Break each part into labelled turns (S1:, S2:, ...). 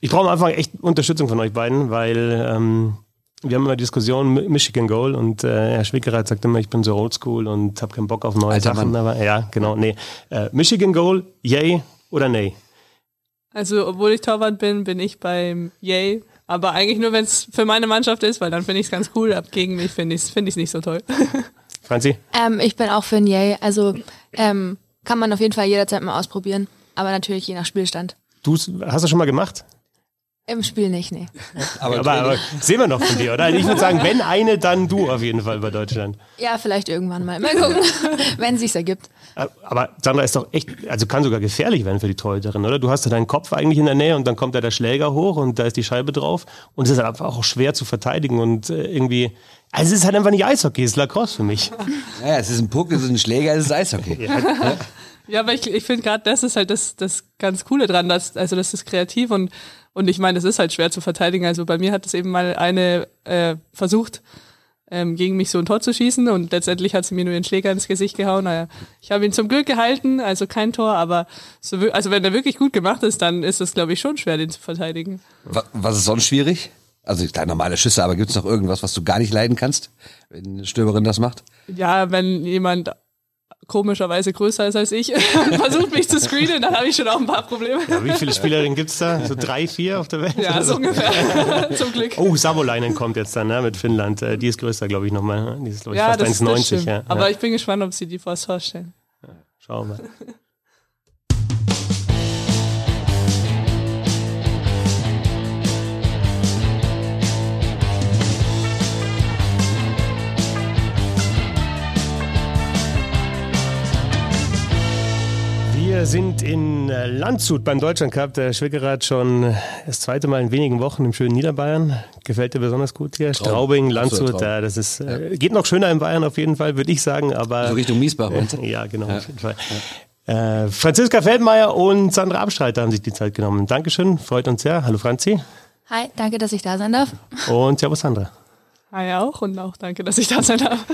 S1: Ich brauche am Anfang echt Unterstützung von euch beiden, weil ähm, wir haben immer Diskussionen Michigan Goal und äh, Herr Schwickereit sagt immer, ich bin so oldschool und habe keinen Bock auf neue Alter Sachen. Aber, ja, genau, nee. Äh, Michigan Goal, yay oder nay?
S2: Also, obwohl ich Torwart bin, bin ich beim yay. Aber eigentlich nur, wenn es für meine Mannschaft ist, weil dann finde ich es ganz cool. Ab gegen mich finde ich es find nicht so toll.
S1: Franzi?
S3: Ähm, ich bin auch für ein Yay. Also ähm, kann man auf jeden Fall jederzeit mal ausprobieren. Aber natürlich je nach Spielstand.
S1: Du hast du schon mal gemacht?
S3: Im Spiel nicht, nee.
S1: aber, aber, aber, sehen wir noch von dir, oder? Ich würde sagen, wenn eine, dann du auf jeden Fall bei Deutschland.
S3: Ja, vielleicht irgendwann mal. Mal gucken, wenn es sich ergibt.
S1: Aber Sandra ist doch echt, also kann sogar gefährlich werden für die Torhüterin, oder? Du hast ja deinen Kopf eigentlich in der Nähe und dann kommt da der Schläger hoch und da ist die Scheibe drauf. Und es ist halt einfach auch schwer zu verteidigen und äh, irgendwie, also es ist halt einfach nicht Eishockey, es ist Lacrosse für mich.
S4: Ja, es ist ein Puck, es ist ein Schläger, es ist Eishockey. Ja.
S2: Ja, aber ich, ich finde gerade das ist halt das, das ganz Coole dran, dass, also das ist kreativ und und ich meine, das ist halt schwer zu verteidigen. Also bei mir hat es eben mal eine äh, versucht, ähm, gegen mich so ein Tor zu schießen und letztendlich hat sie mir nur den Schläger ins Gesicht gehauen. Naja, ich habe ihn zum Glück gehalten, also kein Tor, aber so, also wenn er wirklich gut gemacht ist, dann ist es, glaube ich, schon schwer, den zu verteidigen.
S4: Was, was ist sonst schwierig? Also klar, normale Schüsse, aber gibt es noch irgendwas, was du gar nicht leiden kannst, wenn eine Stürmerin das macht?
S2: Ja, wenn jemand komischerweise größer ist als ich und versucht mich zu screenen, dann habe ich schon auch ein paar Probleme.
S1: Ja, wie viele Spielerinnen gibt es da? So drei, vier auf der Welt?
S2: Ja, so ungefähr. Zum Glück.
S1: Oh, Savolainen kommt jetzt dann ne, mit Finnland. Äh, die ist größer, glaube ich, nochmal. Die ist, glaube ich, ja, fast 1,90. Ja.
S2: Aber ich bin gespannt, ob sie die vor das Tor stellen.
S1: Schauen wir Wir sind in äh, Landshut beim Deutschland Cup. Der Schwickerer hat schon das zweite Mal in wenigen Wochen im schönen Niederbayern. Gefällt dir besonders gut hier? Traum. Straubing, Landshut, ja, das ist, äh, ja. geht noch schöner in Bayern auf jeden Fall, würde ich sagen, aber.
S4: So Richtung Miesbach,
S1: äh, Ja, genau, ja. auf jeden Fall. Äh, Franziska Feldmeier und Sandra Abstreiter haben sich die Zeit genommen. Dankeschön, freut uns sehr. Hallo Franzi.
S3: Hi, danke, dass ich da sein darf.
S1: Und Servus Sandra.
S2: Hi auch und auch danke, dass ich da sein darf.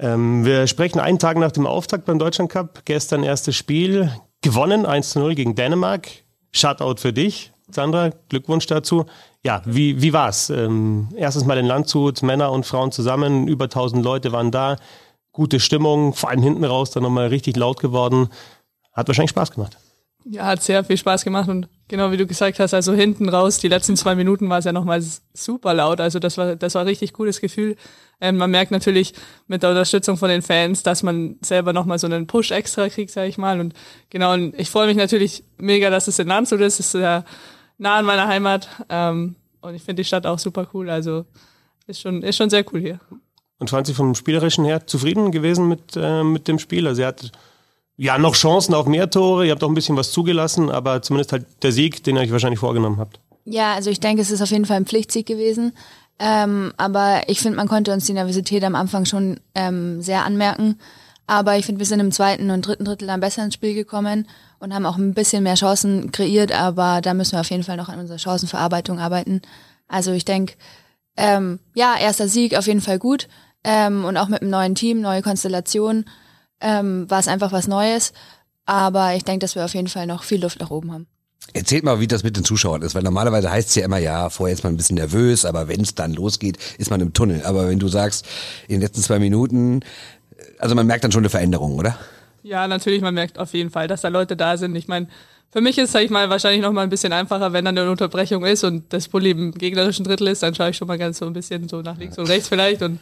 S1: Ähm, wir sprechen einen Tag nach dem Auftakt beim Deutschland Cup. Gestern erstes Spiel. Gewonnen 1 zu 0 gegen Dänemark. Shutout für dich, Sandra. Glückwunsch dazu. Ja, wie, wie war's? Ähm, erstes Mal in Landshut, Männer und Frauen zusammen. Über 1000 Leute waren da. Gute Stimmung. Vor allem hinten raus dann nochmal richtig laut geworden. Hat wahrscheinlich Spaß gemacht.
S2: Ja, hat sehr viel Spaß gemacht und genau wie du gesagt hast, also hinten raus, die letzten zwei Minuten war es ja nochmal super laut. Also das war, das war ein richtig cooles Gefühl. Ähm, man merkt natürlich mit der Unterstützung von den Fans, dass man selber nochmal so einen Push extra kriegt, sag ich mal. Und genau, und ich freue mich natürlich mega, dass es in Landshut ist. Es ist ja nah an meiner Heimat. Ähm, und ich finde die Stadt auch super cool. Also ist schon, ist schon sehr cool hier.
S1: Und waren Sie vom Spielerischen her zufrieden gewesen mit, äh, mit dem Spiel? Also er hat ja, noch Chancen auf mehr Tore. Ihr habt auch ein bisschen was zugelassen, aber zumindest halt der Sieg, den ihr euch wahrscheinlich vorgenommen habt.
S3: Ja, also ich denke, es ist auf jeden Fall ein Pflichtsieg gewesen. Ähm, aber ich finde, man konnte uns die Nervosität am Anfang schon ähm, sehr anmerken. Aber ich finde, wir sind im zweiten und dritten Drittel dann besser ins Spiel gekommen und haben auch ein bisschen mehr Chancen kreiert. Aber da müssen wir auf jeden Fall noch an unserer Chancenverarbeitung arbeiten. Also ich denke, ähm, ja, erster Sieg auf jeden Fall gut. Ähm, und auch mit einem neuen Team, neue Konstellation ähm, war es einfach was Neues. Aber ich denke, dass wir auf jeden Fall noch viel Luft nach oben haben.
S4: Erzählt mal, wie das mit den Zuschauern ist, weil normalerweise heißt es ja immer, ja, vorher ist man ein bisschen nervös, aber wenn es dann losgeht, ist man im Tunnel. Aber wenn du sagst, in den letzten zwei Minuten, also man merkt dann schon eine Veränderung, oder?
S2: Ja, natürlich, man merkt auf jeden Fall, dass da Leute da sind. Ich meine, für mich ist, sag ich mal, wahrscheinlich noch mal ein bisschen einfacher, wenn dann eine Unterbrechung ist und das Bulli im gegnerischen Drittel ist, dann schaue ich schon mal ganz so ein bisschen so nach links und rechts vielleicht und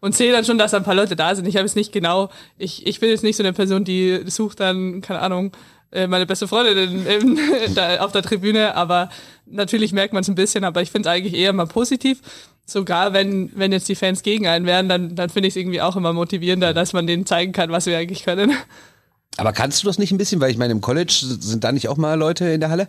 S2: und sehe dann schon, dass da ein paar Leute da sind. Ich habe es nicht genau, ich, ich bin jetzt nicht so eine Person, die sucht dann, keine Ahnung, äh, meine beste Freundin in, in, da, auf der Tribüne, aber natürlich merkt man es ein bisschen, aber ich finde es eigentlich eher mal positiv. Sogar wenn, wenn jetzt die Fans gegen einen wären, dann, dann finde ich es irgendwie auch immer motivierender, dass man denen zeigen kann, was wir eigentlich können.
S4: Aber kannst du das nicht ein bisschen, weil ich meine, im College sind da nicht auch mal Leute in der Halle?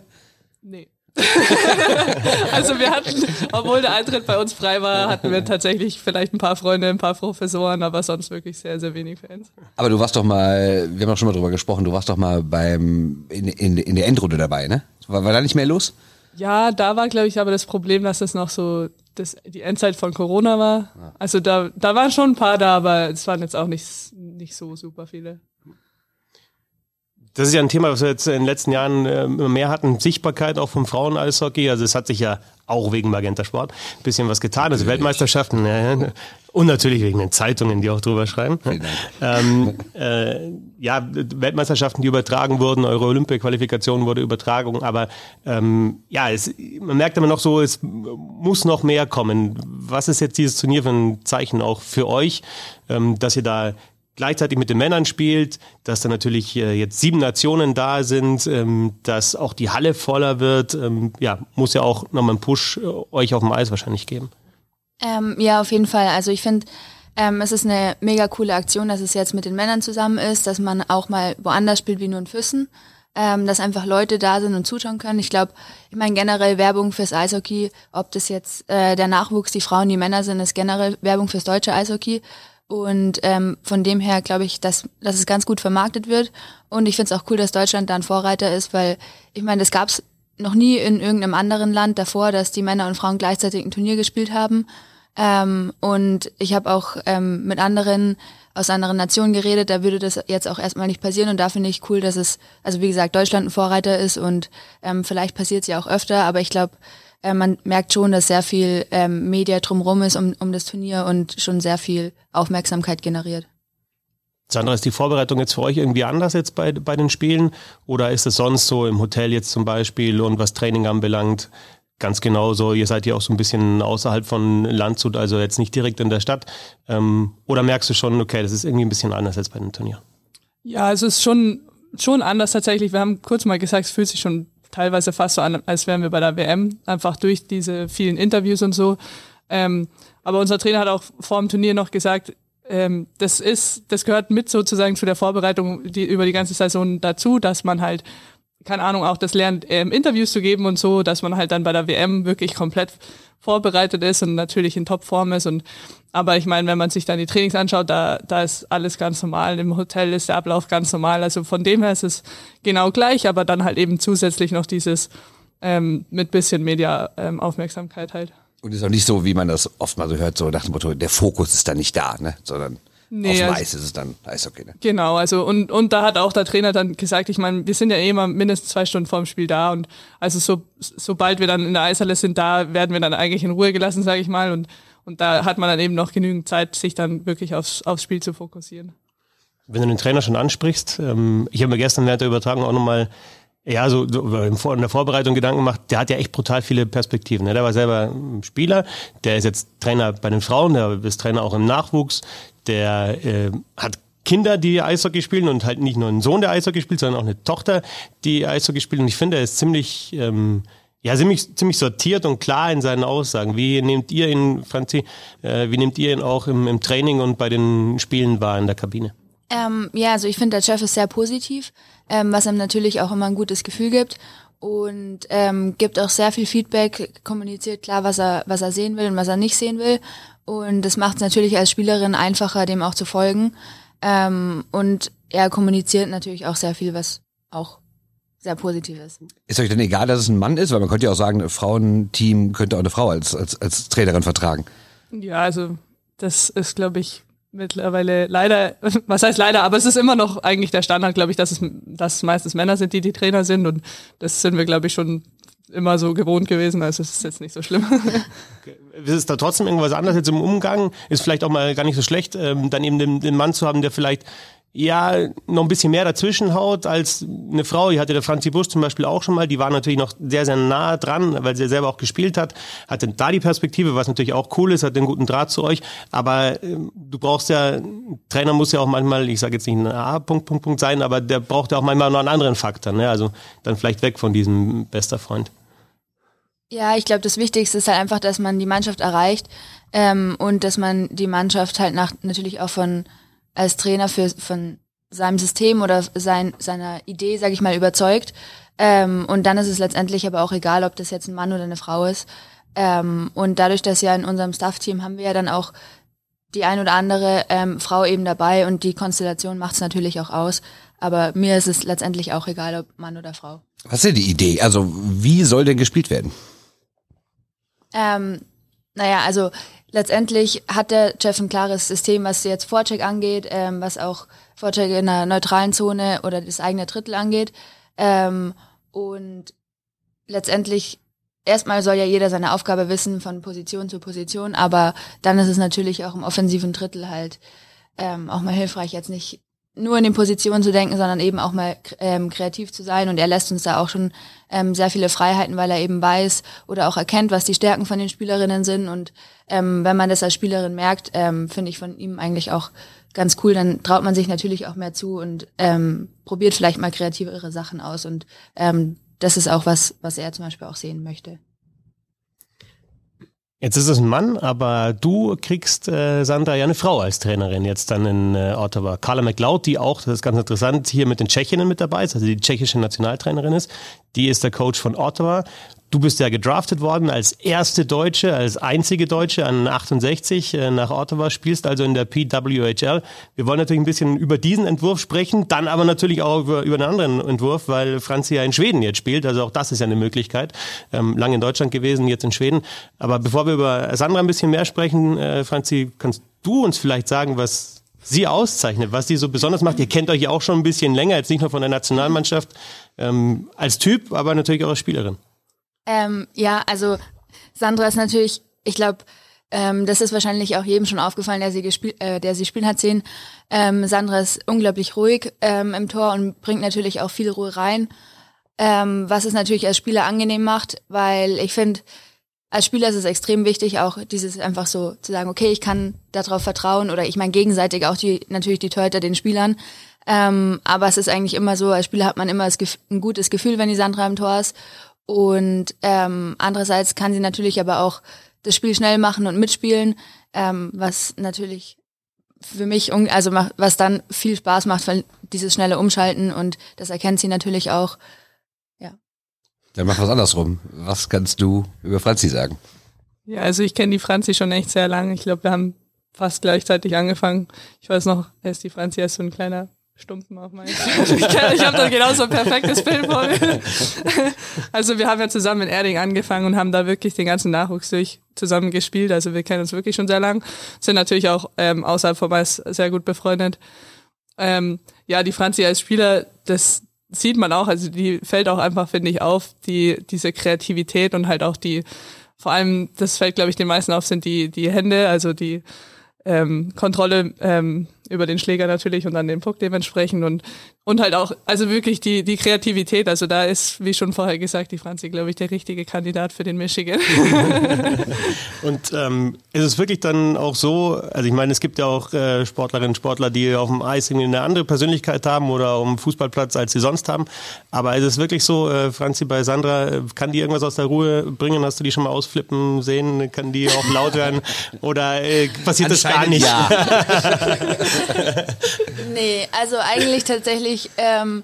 S2: Nee. also wir hatten, obwohl der Eintritt bei uns frei war, hatten wir tatsächlich vielleicht ein paar Freunde, ein paar Professoren, aber sonst wirklich sehr, sehr wenig Fans.
S4: Aber du warst doch mal, wir haben auch schon mal drüber gesprochen, du warst doch mal beim in, in, in der Endrunde dabei, ne? War, war da nicht mehr los?
S2: Ja, da war, glaube ich, aber das Problem, dass es noch so das, die Endzeit von Corona war. Also da, da waren schon ein paar da, aber es waren jetzt auch nicht, nicht so super viele.
S1: Das ist ja ein Thema, was wir jetzt in den letzten Jahren äh, immer mehr hatten. Sichtbarkeit auch vom Frauen-Eishockey. Also es hat sich ja auch wegen Magenta Sport ein bisschen was getan. Also Weltmeisterschaften ja, und natürlich wegen den Zeitungen, die auch drüber schreiben. Ähm, äh, ja, Weltmeisterschaften, die übertragen wurden, eure Olympia-Qualifikation wurde übertragen, aber ähm, ja, es, man merkt immer noch so, es muss noch mehr kommen. Was ist jetzt dieses Turnier für ein Zeichen auch für euch, ähm, dass ihr da gleichzeitig mit den Männern spielt, dass da natürlich jetzt sieben Nationen da sind, ähm, dass auch die Halle voller wird, ähm, ja, muss ja auch nochmal einen Push äh, euch auf dem Eis wahrscheinlich geben.
S3: Ähm, ja, auf jeden Fall. Also ich finde, ähm, es ist eine mega coole Aktion, dass es jetzt mit den Männern zusammen ist, dass man auch mal woanders spielt wie nur in Füssen, dass einfach Leute da sind und zuschauen können. Ich glaube, ich meine generell Werbung fürs Eishockey, ob das jetzt äh, der Nachwuchs, die Frauen, die Männer sind, ist generell Werbung fürs deutsche Eishockey. Und ähm, von dem her glaube ich, dass, dass es ganz gut vermarktet wird. Und ich finde es auch cool, dass Deutschland da ein Vorreiter ist, weil ich meine, das gab es noch nie in irgendeinem anderen Land davor, dass die Männer und Frauen gleichzeitig ein Turnier gespielt haben. Ähm, und ich habe auch ähm, mit anderen aus anderen Nationen geredet, da würde das jetzt auch erstmal nicht passieren und da finde ich cool, dass es, also wie gesagt, Deutschland ein Vorreiter ist und ähm, vielleicht passiert es ja auch öfter, aber ich glaube, äh, man merkt schon, dass sehr viel ähm, Media drumherum ist um, um das Turnier und schon sehr viel Aufmerksamkeit generiert.
S1: Sandra, ist die Vorbereitung jetzt für euch irgendwie anders jetzt bei, bei den Spielen? Oder ist es sonst so im Hotel jetzt zum Beispiel und was Training anbelangt? Ganz genau so, ihr seid ja auch so ein bisschen außerhalb von Landshut, also jetzt nicht direkt in der Stadt. Ähm, oder merkst du schon, okay, das ist irgendwie ein bisschen anders als bei dem Turnier?
S2: Ja, es ist schon, schon anders tatsächlich. Wir haben kurz mal gesagt, es fühlt sich schon teilweise fast so an, als wären wir bei der WM, einfach durch diese vielen Interviews und so. Ähm, aber unser Trainer hat auch vor dem Turnier noch gesagt, ähm, das ist, das gehört mit sozusagen zu der Vorbereitung die, über die ganze Saison dazu, dass man halt, keine Ahnung, auch das lernt, ähm, Interviews zu geben und so, dass man halt dann bei der WM wirklich komplett vorbereitet ist und natürlich in Topform ist und aber ich meine, wenn man sich dann die Trainings anschaut, da, da ist alles ganz normal. Im Hotel ist der Ablauf ganz normal. Also von dem her ist es genau gleich, aber dann halt eben zusätzlich noch dieses ähm, mit bisschen Media-Aufmerksamkeit ähm, halt.
S4: Und ist auch nicht so, wie man das oft mal so hört, so nach dem Motto, der Fokus ist da nicht da, ne? Sondern nee, auf dem also, Eis ist es dann Eishockey, ne?
S2: Genau, also und, und da hat auch der Trainer dann gesagt, ich meine, wir sind ja eh immer mindestens zwei Stunden vorm Spiel da und also so, sobald wir dann in der Eishalle sind, da werden wir dann eigentlich in Ruhe gelassen, sage ich mal. Und, und da hat man dann eben noch genügend Zeit, sich dann wirklich aufs, aufs Spiel zu fokussieren.
S1: Wenn du den Trainer schon ansprichst, ähm, ich habe mir gestern während der Übertragung auch nochmal ja, so, so in der Vorbereitung Gedanken gemacht, der hat ja echt brutal viele Perspektiven. Ne? Der war selber Spieler, der ist jetzt Trainer bei den Frauen, der ist Trainer auch im Nachwuchs, der äh, hat Kinder, die Eishockey spielen und halt nicht nur einen Sohn, der Eishockey spielt, sondern auch eine Tochter, die Eishockey spielt. Und ich finde, er ist ziemlich, ähm, ja, ziemlich, ziemlich sortiert und klar in seinen Aussagen. Wie nehmt ihr ihn, Franzi, äh, wie nehmt ihr ihn auch im, im Training und bei den Spielen wahr in der Kabine?
S3: Ähm, ja, also ich finde, der Chef ist sehr positiv, ähm, was ihm natürlich auch immer ein gutes Gefühl gibt und ähm, gibt auch sehr viel Feedback, kommuniziert klar, was er, was er sehen will und was er nicht sehen will. Und das macht es natürlich als Spielerin einfacher, dem auch zu folgen. Ähm, und er kommuniziert natürlich auch sehr viel, was auch sehr positiv ist.
S4: Ist euch denn egal, dass es ein Mann ist? Weil man könnte ja auch sagen, ein Frauenteam könnte auch eine Frau als, als, als Trainerin vertragen.
S2: Ja, also das ist, glaube ich, mittlerweile leider, was heißt leider, aber es ist immer noch eigentlich der Standard, glaube ich, dass es, dass es meistens Männer sind, die die Trainer sind und das sind wir, glaube ich, schon immer so gewohnt gewesen, also es ist jetzt nicht so schlimm.
S1: Ist es da trotzdem irgendwas anderes jetzt im Umgang? Ist vielleicht auch mal gar nicht so schlecht, ähm, dann eben den, den Mann zu haben, der vielleicht ja, noch ein bisschen mehr dazwischen haut als eine Frau. Ich hatte der Franzi Busch zum Beispiel auch schon mal, die war natürlich noch sehr, sehr nah dran, weil sie selber auch gespielt hat, hatte da die Perspektive, was natürlich auch cool ist, hat den guten Draht zu euch, aber äh, du brauchst ja, Trainer muss ja auch manchmal, ich sage jetzt nicht ein A, Punkt, Punkt, Punkt sein, aber der braucht ja auch manchmal noch einen anderen Faktor, ne? also dann vielleicht weg von diesem bester Freund.
S3: Ja, ich glaube, das Wichtigste ist halt einfach, dass man die Mannschaft erreicht ähm, und dass man die Mannschaft halt nach natürlich auch von als Trainer für von seinem System oder sein, seiner Idee, sage ich mal, überzeugt. Ähm, und dann ist es letztendlich aber auch egal, ob das jetzt ein Mann oder eine Frau ist. Ähm, und dadurch, dass ja in unserem Staff-Team haben wir ja dann auch die ein oder andere ähm, Frau eben dabei und die Konstellation macht es natürlich auch aus. Aber mir ist es letztendlich auch egal, ob Mann oder Frau.
S4: Was ist denn die Idee? Also wie soll denn gespielt werden?
S3: Ähm, naja, also letztendlich hat der Jeff ein klares System, was jetzt Vorcheck angeht, ähm, was auch Vorcheck in einer neutralen Zone oder das eigene Drittel angeht. Ähm, und letztendlich erstmal soll ja jeder seine Aufgabe wissen von Position zu Position, aber dann ist es natürlich auch im offensiven Drittel halt ähm, auch mal hilfreich, jetzt nicht nur in den Positionen zu denken, sondern eben auch mal ähm, kreativ zu sein. Und er lässt uns da auch schon ähm, sehr viele Freiheiten, weil er eben weiß oder auch erkennt, was die Stärken von den Spielerinnen sind. Und ähm, wenn man das als Spielerin merkt, ähm, finde ich von ihm eigentlich auch ganz cool. Dann traut man sich natürlich auch mehr zu und ähm, probiert vielleicht mal kreativere Sachen aus. Und ähm, das ist auch was, was er zum Beispiel auch sehen möchte.
S1: Jetzt ist es ein Mann, aber du kriegst, äh, Sandra, ja eine Frau als Trainerin jetzt dann in äh, Ottawa. Carla McLeod, die auch, das ist ganz interessant, hier mit den Tschechinnen mit dabei ist, also die tschechische Nationaltrainerin ist. Die ist der Coach von Ottawa. Du bist ja gedraftet worden als erste Deutsche, als einzige Deutsche an 68 äh, nach Ottawa, spielst also in der PWHL. Wir wollen natürlich ein bisschen über diesen Entwurf sprechen, dann aber natürlich auch über, über einen anderen Entwurf, weil Franzi ja in Schweden jetzt spielt. Also auch das ist ja eine Möglichkeit. Ähm, lange in Deutschland gewesen, jetzt in Schweden. Aber bevor wir über Sandra ein bisschen mehr sprechen, äh, Franzi, kannst du uns vielleicht sagen, was sie auszeichnet, was sie so besonders macht. Ihr kennt euch ja auch schon ein bisschen länger, jetzt nicht nur von der Nationalmannschaft, ähm, als Typ, aber natürlich auch als Spielerin.
S3: Ähm, ja, also Sandra ist natürlich, ich glaube, ähm, das ist wahrscheinlich auch jedem schon aufgefallen, der sie gespielt, äh, der sie spielen hat sehen. Ähm, Sandra ist unglaublich ruhig ähm, im Tor und bringt natürlich auch viel Ruhe rein, ähm, was es natürlich als Spieler angenehm macht, weil ich finde, als Spieler ist es extrem wichtig, auch dieses einfach so zu sagen, okay, ich kann darauf vertrauen oder ich meine gegenseitig auch die natürlich die Torhüter den Spielern. Ähm, aber es ist eigentlich immer so, als Spieler hat man immer ein gutes Gefühl, wenn die Sandra im Tor ist. Und ähm, andererseits kann sie natürlich aber auch das Spiel schnell machen und mitspielen, ähm, was natürlich für mich, also was dann viel Spaß macht, weil dieses schnelle Umschalten und das erkennt sie natürlich auch. Ja.
S4: Dann mach was andersrum. Was kannst du über Franzi sagen?
S2: Ja, also ich kenne die Franzi schon echt sehr lange. Ich glaube, wir haben fast gleichzeitig angefangen. Ich weiß noch, ist die Franzi als so ein kleiner Stumpen auf meinem Ich, ich habe da genauso ein perfektes Bild vor mir. Also wir haben ja zusammen in Erding angefangen und haben da wirklich den ganzen Nachwuchs durch zusammen gespielt. Also wir kennen uns wirklich schon sehr lang. Sind natürlich auch ähm, außerhalb vom Eis sehr gut befreundet. Ähm, ja, die Franzi als Spieler, das sieht man auch. Also die fällt auch einfach, finde ich, auf, die diese Kreativität und halt auch die, vor allem, das fällt, glaube ich, den meisten auf, sind die, die Hände, also die ähm, Kontrolle ähm, über den Schläger natürlich und dann den Puck dementsprechend. Und und halt auch also wirklich die die Kreativität. Also da ist wie schon vorher gesagt die Franzi glaube ich der richtige Kandidat für den Michigan.
S1: Und ähm, ist es wirklich dann auch so also ich meine es gibt ja auch äh, Sportlerinnen Sportler die auf dem Eis irgendwie eine andere Persönlichkeit haben oder auf dem Fußballplatz als sie sonst haben. Aber ist es wirklich so äh, Franzi bei Sandra äh, kann die irgendwas aus der Ruhe bringen? Hast du die schon mal ausflippen sehen? Kann die auch laut werden? Oder äh, passiert das gar nicht? ja.
S3: nee, also eigentlich tatsächlich ähm,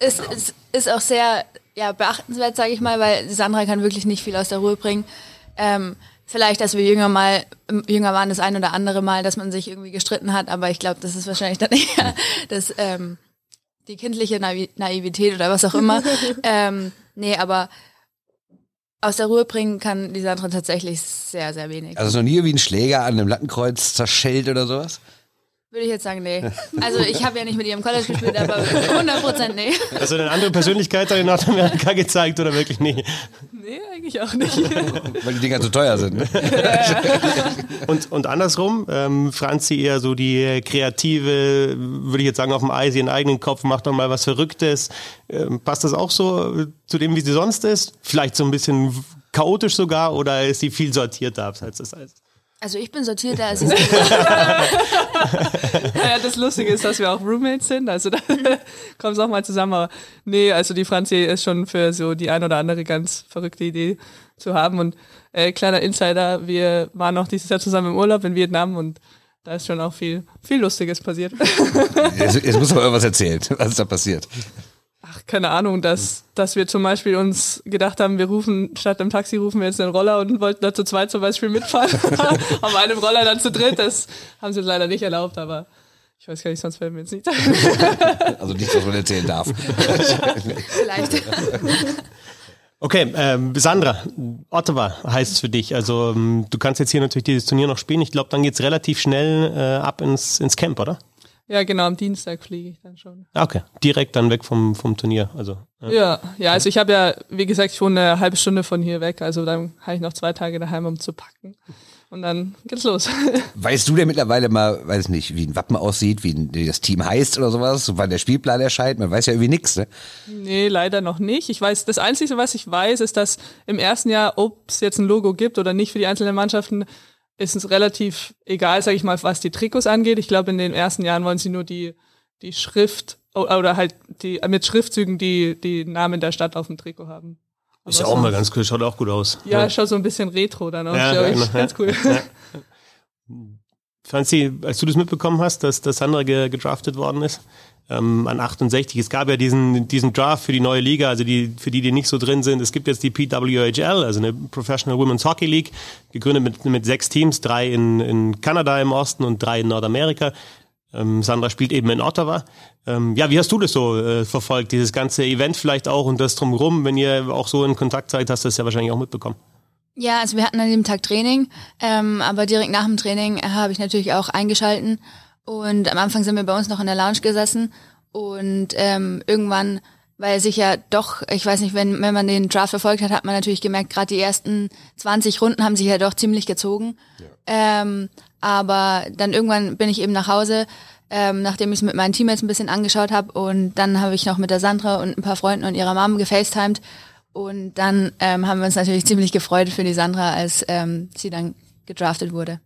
S3: ist, ist, ist auch sehr ja, beachtenswert, sage ich mal, weil Sandra kann wirklich nicht viel aus der Ruhe bringen. Ähm, vielleicht, dass wir jünger mal jünger waren, das ein oder andere Mal, dass man sich irgendwie gestritten hat, aber ich glaube, das ist wahrscheinlich dann eher das, ähm, die kindliche Naivität oder was auch immer. ähm, nee, aber aus der Ruhe bringen kann die Sandra tatsächlich sehr, sehr wenig.
S4: Also noch nie wie ein Schläger an einem Lattenkreuz zerschellt oder sowas?
S3: Würde ich jetzt sagen, nee. Also ich habe ja nicht mit ihr im College gespielt, aber 100% nee.
S1: Also eine andere Persönlichkeit in Nordamerika gezeigt oder wirklich nie?
S2: Nee, eigentlich auch nicht.
S4: Weil die Dinger zu teuer sind. Ne?
S1: und, und andersrum, ähm, Franzi eher so die kreative, würde ich jetzt sagen, auf dem Eis, ihren eigenen Kopf, macht doch mal was Verrücktes. Ähm, passt das auch so zu dem, wie sie sonst ist? Vielleicht so ein bisschen chaotisch sogar oder ist sie viel sortierter abseits des Eises?
S3: Also ich bin sortierter als ich.
S2: ja, das Lustige ist, dass wir auch Roommates sind, also da kommen es auch mal zusammen. Aber nee, also die Franzi ist schon für so die ein oder andere ganz verrückte Idee zu haben. Und äh, kleiner Insider, wir waren noch dieses Jahr zusammen im Urlaub in Vietnam und da ist schon auch viel, viel Lustiges passiert.
S4: Jetzt, jetzt muss man irgendwas erzählen, was ist da passiert?
S2: Ach, keine Ahnung, dass, dass wir zum Beispiel uns gedacht haben, wir rufen, statt dem Taxi rufen wir jetzt einen Roller und wollten da zu zweit zum Beispiel mitfahren. Auf einem Roller dann zu dritt, das haben sie uns leider nicht erlaubt, aber ich weiß gar nicht, sonst fällt mir jetzt nicht
S4: Also nichts, was man erzählen darf.
S3: Vielleicht.
S1: Okay, ähm, Sandra, Ottawa heißt es für dich. Also ähm, du kannst jetzt hier natürlich dieses Turnier noch spielen. Ich glaube, dann geht's relativ schnell äh, ab ins, ins Camp, oder?
S2: Ja, genau, am Dienstag fliege ich dann schon.
S1: Ah, okay, direkt dann weg vom, vom Turnier. Also,
S2: ja. ja, ja, also ich habe ja, wie gesagt, ich wohne eine halbe Stunde von hier weg, also dann habe ich noch zwei Tage daheim, um zu packen. Und dann geht's los.
S4: Weißt du denn mittlerweile mal, weiß nicht, wie ein Wappen aussieht, wie, wie das Team heißt oder sowas, wann der Spielplan erscheint? Man weiß ja irgendwie nichts, ne?
S2: Nee, leider noch nicht. Ich weiß, das Einzige, was ich weiß, ist, dass im ersten Jahr, ob es jetzt ein Logo gibt oder nicht für die einzelnen Mannschaften, ist es relativ egal, sage ich mal, was die Trikots angeht. Ich glaube, in den ersten Jahren wollen sie nur die, die Schrift oder halt die mit Schriftzügen die, die Namen der Stadt auf dem Trikot haben.
S1: Ist ja auch mal ganz cool, schaut auch gut aus.
S2: Ja, ja. schaut so ein bisschen retro dann aus, ja, ja, ich. Ganz cool. Ja.
S1: Franzi, als du das mitbekommen hast, dass, dass Sandra ge gedraftet worden ist, ähm, an 68, es gab ja diesen, diesen Draft für die neue Liga, also die, für die, die nicht so drin sind, es gibt jetzt die PWHL, also eine Professional Women's Hockey League, gegründet mit, mit sechs Teams, drei in, in Kanada im Osten und drei in Nordamerika. Ähm, Sandra spielt eben in Ottawa. Ähm, ja, wie hast du das so äh, verfolgt, dieses ganze Event vielleicht auch und das drumherum, wenn ihr auch so in Kontakt seid, hast du das ja wahrscheinlich auch mitbekommen.
S3: Ja, also wir hatten an dem Tag Training, ähm, aber direkt nach dem Training äh, habe ich natürlich auch eingeschalten und am Anfang sind wir bei uns noch in der Lounge gesessen und ähm, irgendwann, weil sich ja doch, ich weiß nicht, wenn, wenn man den Draft verfolgt hat, hat man natürlich gemerkt, gerade die ersten 20 Runden haben sich ja doch ziemlich gezogen. Ja. Ähm, aber dann irgendwann bin ich eben nach Hause, ähm, nachdem ich es mit meinen Teammates ein bisschen angeschaut habe und dann habe ich noch mit der Sandra und ein paar Freunden und ihrer Mom gefacetimed und dann ähm, haben wir uns natürlich ziemlich gefreut für die Sandra, als ähm, sie dann gedraftet wurde.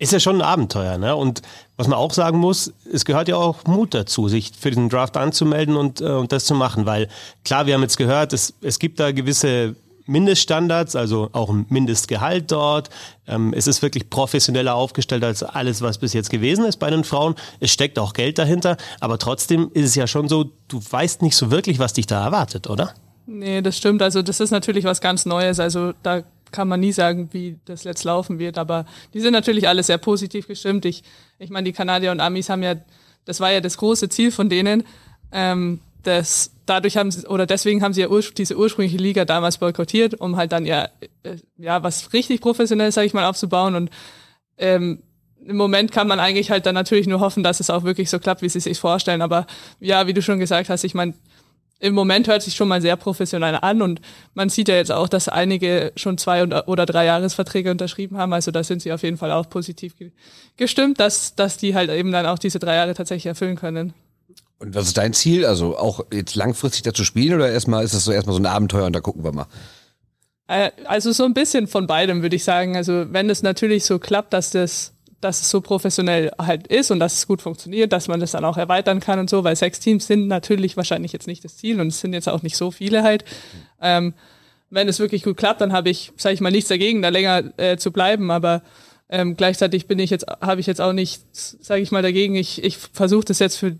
S1: Ist ja schon ein Abenteuer, ne? Und was man auch sagen muss, es gehört ja auch Mut dazu, sich für diesen Draft anzumelden und, äh, und das zu machen, weil klar, wir haben jetzt gehört, es, es gibt da gewisse Mindeststandards, also auch ein Mindestgehalt dort. Ähm, es ist wirklich professioneller aufgestellt als alles, was bis jetzt gewesen ist bei den Frauen. Es steckt auch Geld dahinter, aber trotzdem ist es ja schon so, du weißt nicht so wirklich, was dich da erwartet, oder?
S2: Nee, das stimmt. Also das ist natürlich was ganz Neues. Also da kann man nie sagen, wie das jetzt laufen wird, aber die sind natürlich alle sehr positiv gestimmt. Ich, ich meine, die Kanadier und Amis haben ja, das war ja das große Ziel von denen, ähm, das dadurch haben sie, oder deswegen haben sie ja urspr diese ursprüngliche Liga damals boykottiert, um halt dann ja, äh, ja, was richtig professionell, sage ich mal, aufzubauen und ähm, im Moment kann man eigentlich halt dann natürlich nur hoffen, dass es auch wirklich so klappt, wie sie sich vorstellen. Aber ja, wie du schon gesagt hast, ich meine, im Moment hört sich schon mal sehr professionell an und man sieht ja jetzt auch, dass einige schon zwei oder drei Jahresverträge unterschrieben haben. Also da sind sie auf jeden Fall auch positiv gestimmt, dass, dass die halt eben dann auch diese drei Jahre tatsächlich erfüllen können.
S4: Und was ist dein Ziel? Also auch jetzt langfristig dazu spielen oder erstmal ist das so erstmal so ein Abenteuer und da gucken wir mal?
S2: Äh, also so ein bisschen von beidem würde ich sagen. Also wenn es natürlich so klappt, dass das dass es so professionell halt ist und dass es gut funktioniert, dass man das dann auch erweitern kann und so, weil sechs Teams sind natürlich wahrscheinlich jetzt nicht das Ziel und es sind jetzt auch nicht so viele halt. Ähm, wenn es wirklich gut klappt, dann habe ich, sage ich mal, nichts dagegen, da länger äh, zu bleiben, aber ähm, gleichzeitig bin ich jetzt, habe ich jetzt auch nicht, sage ich mal, dagegen. Ich, ich versuche das jetzt für,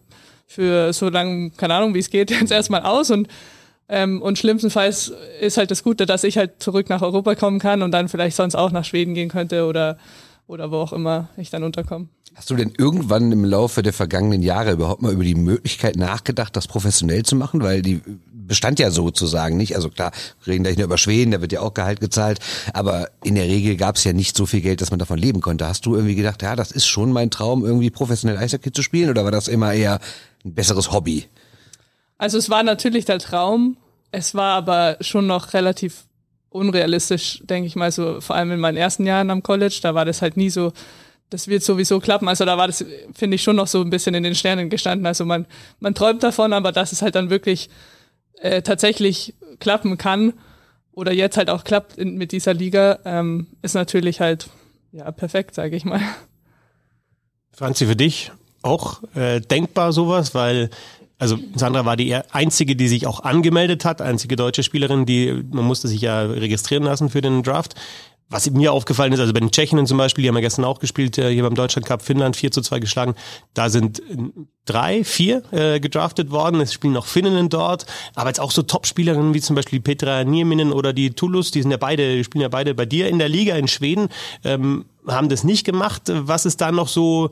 S2: für so lange, keine Ahnung, wie es geht, jetzt erstmal aus und ähm, und schlimmstenfalls ist halt das Gute, dass ich halt zurück nach Europa kommen kann und dann vielleicht sonst auch nach Schweden gehen könnte oder oder wo auch immer ich dann unterkomme.
S4: Hast du denn irgendwann im Laufe der vergangenen Jahre überhaupt mal über die Möglichkeit nachgedacht, das professionell zu machen? Weil die bestand ja sozusagen nicht. Also klar, reden gleich nur über Schweden, da wird ja auch Gehalt gezahlt. Aber in der Regel gab es ja nicht so viel Geld, dass man davon leben konnte. Hast du irgendwie gedacht, ja, das ist schon mein Traum, irgendwie professionell Eishockey zu spielen? Oder war das immer eher ein besseres Hobby?
S2: Also es war natürlich der Traum. Es war aber schon noch relativ unrealistisch, denke ich mal, so vor allem in meinen ersten Jahren am College, da war das halt nie so, das wird sowieso klappen. Also da war das, finde ich, schon noch so ein bisschen in den Sternen gestanden. Also man, man träumt davon, aber dass es halt dann wirklich äh, tatsächlich klappen kann oder jetzt halt auch klappt in, mit dieser Liga, ähm, ist natürlich halt ja perfekt, sage ich mal.
S1: Franzi, für dich auch äh, denkbar sowas, weil also Sandra war die einzige, die sich auch angemeldet hat, einzige deutsche Spielerin, die man musste sich ja registrieren lassen für den Draft. Was mir aufgefallen ist, also bei den Tschechinnen zum Beispiel, die haben ja gestern auch gespielt, äh, hier beim Deutschland Cup Finnland 4 zu 2 geschlagen. Da sind drei, vier äh, gedraftet worden. Es spielen noch Finninnen dort, aber jetzt auch so Top-Spielerinnen wie zum Beispiel Petra Nieminen oder die Toulouse, die sind ja beide, spielen ja beide bei dir in der Liga in Schweden, ähm, haben das nicht gemacht. Was ist da noch so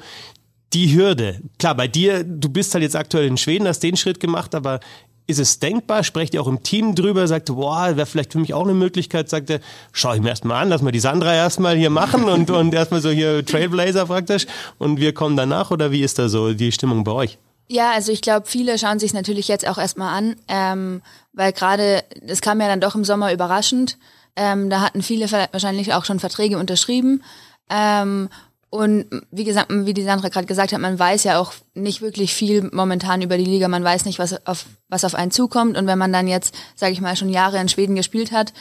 S1: die Hürde. Klar, bei dir, du bist halt jetzt aktuell in Schweden, hast den Schritt gemacht, aber ist es denkbar? Sprecht ihr auch im Team drüber? Sagt, boah, wäre vielleicht für mich auch eine Möglichkeit? Sagt er, schau ich mir erstmal an, lass mal die Sandra erstmal hier machen und, und erstmal so hier Trailblazer praktisch und wir kommen danach oder wie ist da so die Stimmung bei euch?
S3: Ja, also ich glaube, viele schauen sich natürlich jetzt auch erstmal an, ähm, weil gerade, es kam ja dann doch im Sommer überraschend. Ähm, da hatten viele wahrscheinlich auch schon Verträge unterschrieben. Ähm, und wie gesagt, wie die Sandra gerade gesagt hat, man weiß ja auch nicht wirklich viel momentan über die Liga. Man weiß nicht, was auf, was auf einen zukommt. Und wenn man dann jetzt, sage ich mal, schon Jahre in Schweden gespielt hat,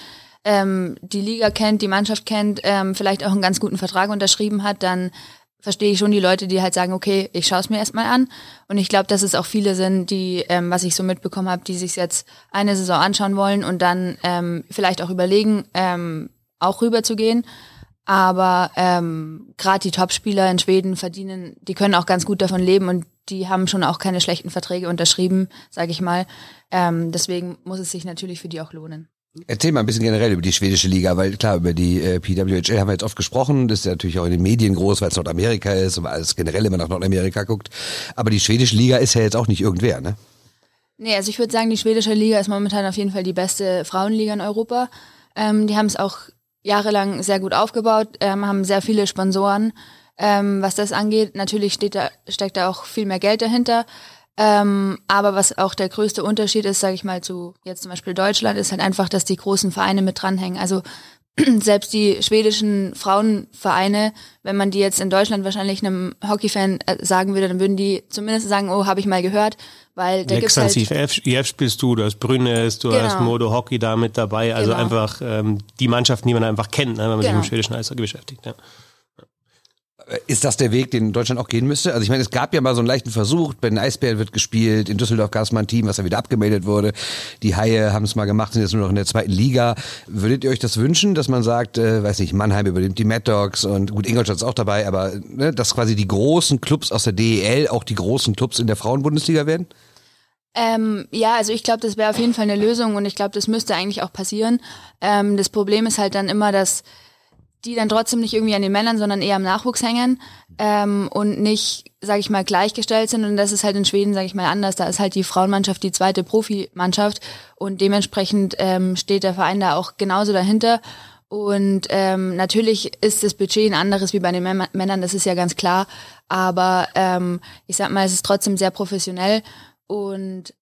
S3: ähm, die Liga kennt, die Mannschaft kennt, ähm, vielleicht auch einen ganz guten Vertrag unterschrieben hat, dann verstehe ich schon die Leute, die halt sagen, okay, ich schaue es mir erstmal an. Und ich glaube, dass es auch viele sind, die, ähm, was ich so mitbekommen habe, die sich jetzt eine Saison anschauen wollen und dann ähm, vielleicht auch überlegen, ähm, auch rüber zu gehen. Aber ähm, gerade die Topspieler in Schweden verdienen, die können auch ganz gut davon leben und die haben schon auch keine schlechten Verträge unterschrieben, sage ich mal. Ähm, deswegen muss es sich natürlich für die auch lohnen.
S4: Erzähl mal ein bisschen generell über die schwedische Liga, weil klar, über die äh, PWHL haben wir jetzt oft gesprochen, das ist ja natürlich auch in den Medien groß, weil es Nordamerika ist und alles generell immer nach Nordamerika guckt. Aber die schwedische Liga ist ja jetzt auch nicht irgendwer, ne?
S3: Nee, also ich würde sagen, die schwedische Liga ist momentan auf jeden Fall die beste Frauenliga in Europa. Ähm, die haben es auch jahrelang sehr gut aufgebaut, ähm, haben sehr viele Sponsoren. Ähm, was das angeht, natürlich steht da, steckt da auch viel mehr Geld dahinter. Ähm, aber was auch der größte Unterschied ist, sage ich mal, zu jetzt zum Beispiel Deutschland, ist halt einfach, dass die großen Vereine mit dranhängen. Also selbst die schwedischen Frauenvereine, wenn man die jetzt in Deutschland wahrscheinlich einem Hockeyfan äh, sagen würde, dann würden die zumindest sagen, oh, habe ich mal gehört, weil da gibt's halt
S1: IF spielst du, du hast Brünnes, du genau. hast Modo Hockey da mit dabei, also genau. einfach ähm, die Mannschaften, die man einfach kennt, ne, wenn man genau. sich mit dem schwedischen Eishockey beschäftigt. Ja.
S4: Ist das der Weg, den Deutschland auch gehen müsste? Also ich meine, es gab ja mal so einen leichten Versuch, bei den Eisbären wird gespielt, in Düsseldorf gab es mal ein Team, was dann wieder abgemeldet wurde. Die Haie haben es mal gemacht, sind jetzt nur noch in der zweiten Liga. Würdet ihr euch das wünschen, dass man sagt, äh, weiß nicht, Mannheim übernimmt die Mad Dogs und gut, Ingolstadt ist auch dabei, aber ne, dass quasi die großen Clubs aus der DEL auch die großen Clubs in der Frauenbundesliga werden?
S3: Ähm, ja, also ich glaube, das wäre auf jeden Fall eine Lösung und ich glaube, das müsste eigentlich auch passieren. Ähm, das Problem ist halt dann immer, dass die dann trotzdem nicht irgendwie an den Männern, sondern eher am Nachwuchs hängen ähm, und nicht, sage ich mal, gleichgestellt sind. Und das ist halt in Schweden, sage ich mal, anders. Da ist halt die Frauenmannschaft die zweite Profimannschaft und dementsprechend ähm, steht der Verein da auch genauso dahinter. Und ähm, natürlich ist das Budget ein anderes wie bei den Männern, das ist ja ganz klar. Aber ähm, ich sag mal, es ist trotzdem sehr professionell und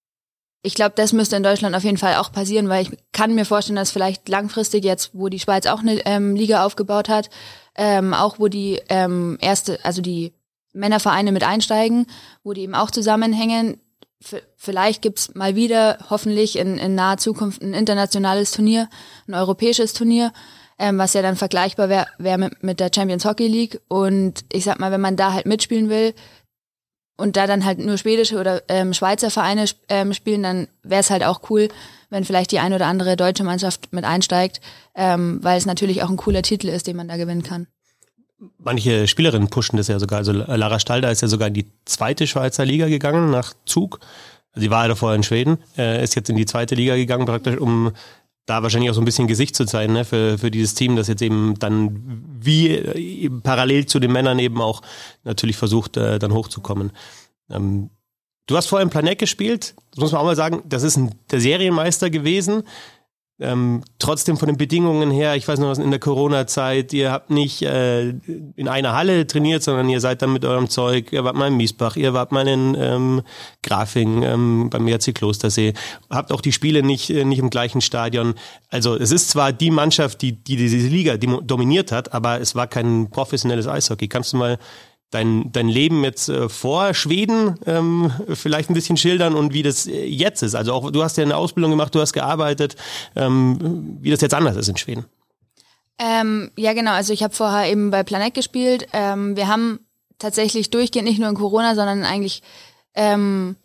S3: ich glaube, das müsste in Deutschland auf jeden Fall auch passieren, weil ich kann mir vorstellen, dass vielleicht langfristig jetzt, wo die Schweiz auch eine ähm, Liga aufgebaut hat, ähm, auch wo die ähm, erste, also die Männervereine mit einsteigen, wo die eben auch zusammenhängen. V vielleicht gibt's mal wieder, hoffentlich in, in naher Zukunft, ein internationales Turnier, ein europäisches Turnier, ähm, was ja dann vergleichbar wäre wär mit, mit der Champions Hockey League. Und ich sag mal, wenn man da halt mitspielen will, und da dann halt nur schwedische oder ähm, Schweizer Vereine ähm, spielen, dann wäre es halt auch cool, wenn vielleicht die ein oder andere deutsche Mannschaft mit einsteigt, ähm, weil es natürlich auch ein cooler Titel ist, den man da gewinnen kann.
S1: Manche Spielerinnen pushen das ja sogar. Also Lara Stalder ist ja sogar in die zweite Schweizer Liga gegangen nach Zug. Sie war ja davor in Schweden, äh, ist jetzt in die zweite Liga gegangen, praktisch um da wahrscheinlich auch so ein bisschen Gesicht zu zeigen ne, für, für dieses Team, das jetzt eben dann wie äh, parallel zu den Männern eben auch natürlich versucht, äh, dann hochzukommen. Ähm, du hast vorher im Planet gespielt, das muss man auch mal sagen, das ist ein, der Serienmeister gewesen. Ähm, trotzdem von den Bedingungen her, ich weiß noch was in der Corona-Zeit, ihr habt nicht äh, in einer Halle trainiert, sondern ihr seid dann mit eurem Zeug, ihr wart mal in Miesbach, ihr wart mal in ähm, Grafing ähm, beim ERC Klostersee, habt auch die Spiele nicht, äh, nicht im gleichen Stadion. Also es ist zwar die Mannschaft, die, die diese Liga dominiert hat, aber es war kein professionelles Eishockey. Kannst du mal dein, dein Leben jetzt äh, vor Schweden ähm, vielleicht ein bisschen schildern und wie das äh, jetzt ist. Also auch du hast ja eine Ausbildung gemacht, du hast gearbeitet, ähm, wie das jetzt anders ist in Schweden.
S3: Ähm, ja, genau. Also ich habe vorher eben bei Planet gespielt. Ähm, wir haben tatsächlich durchgehend nicht nur in Corona, sondern eigentlich ähm,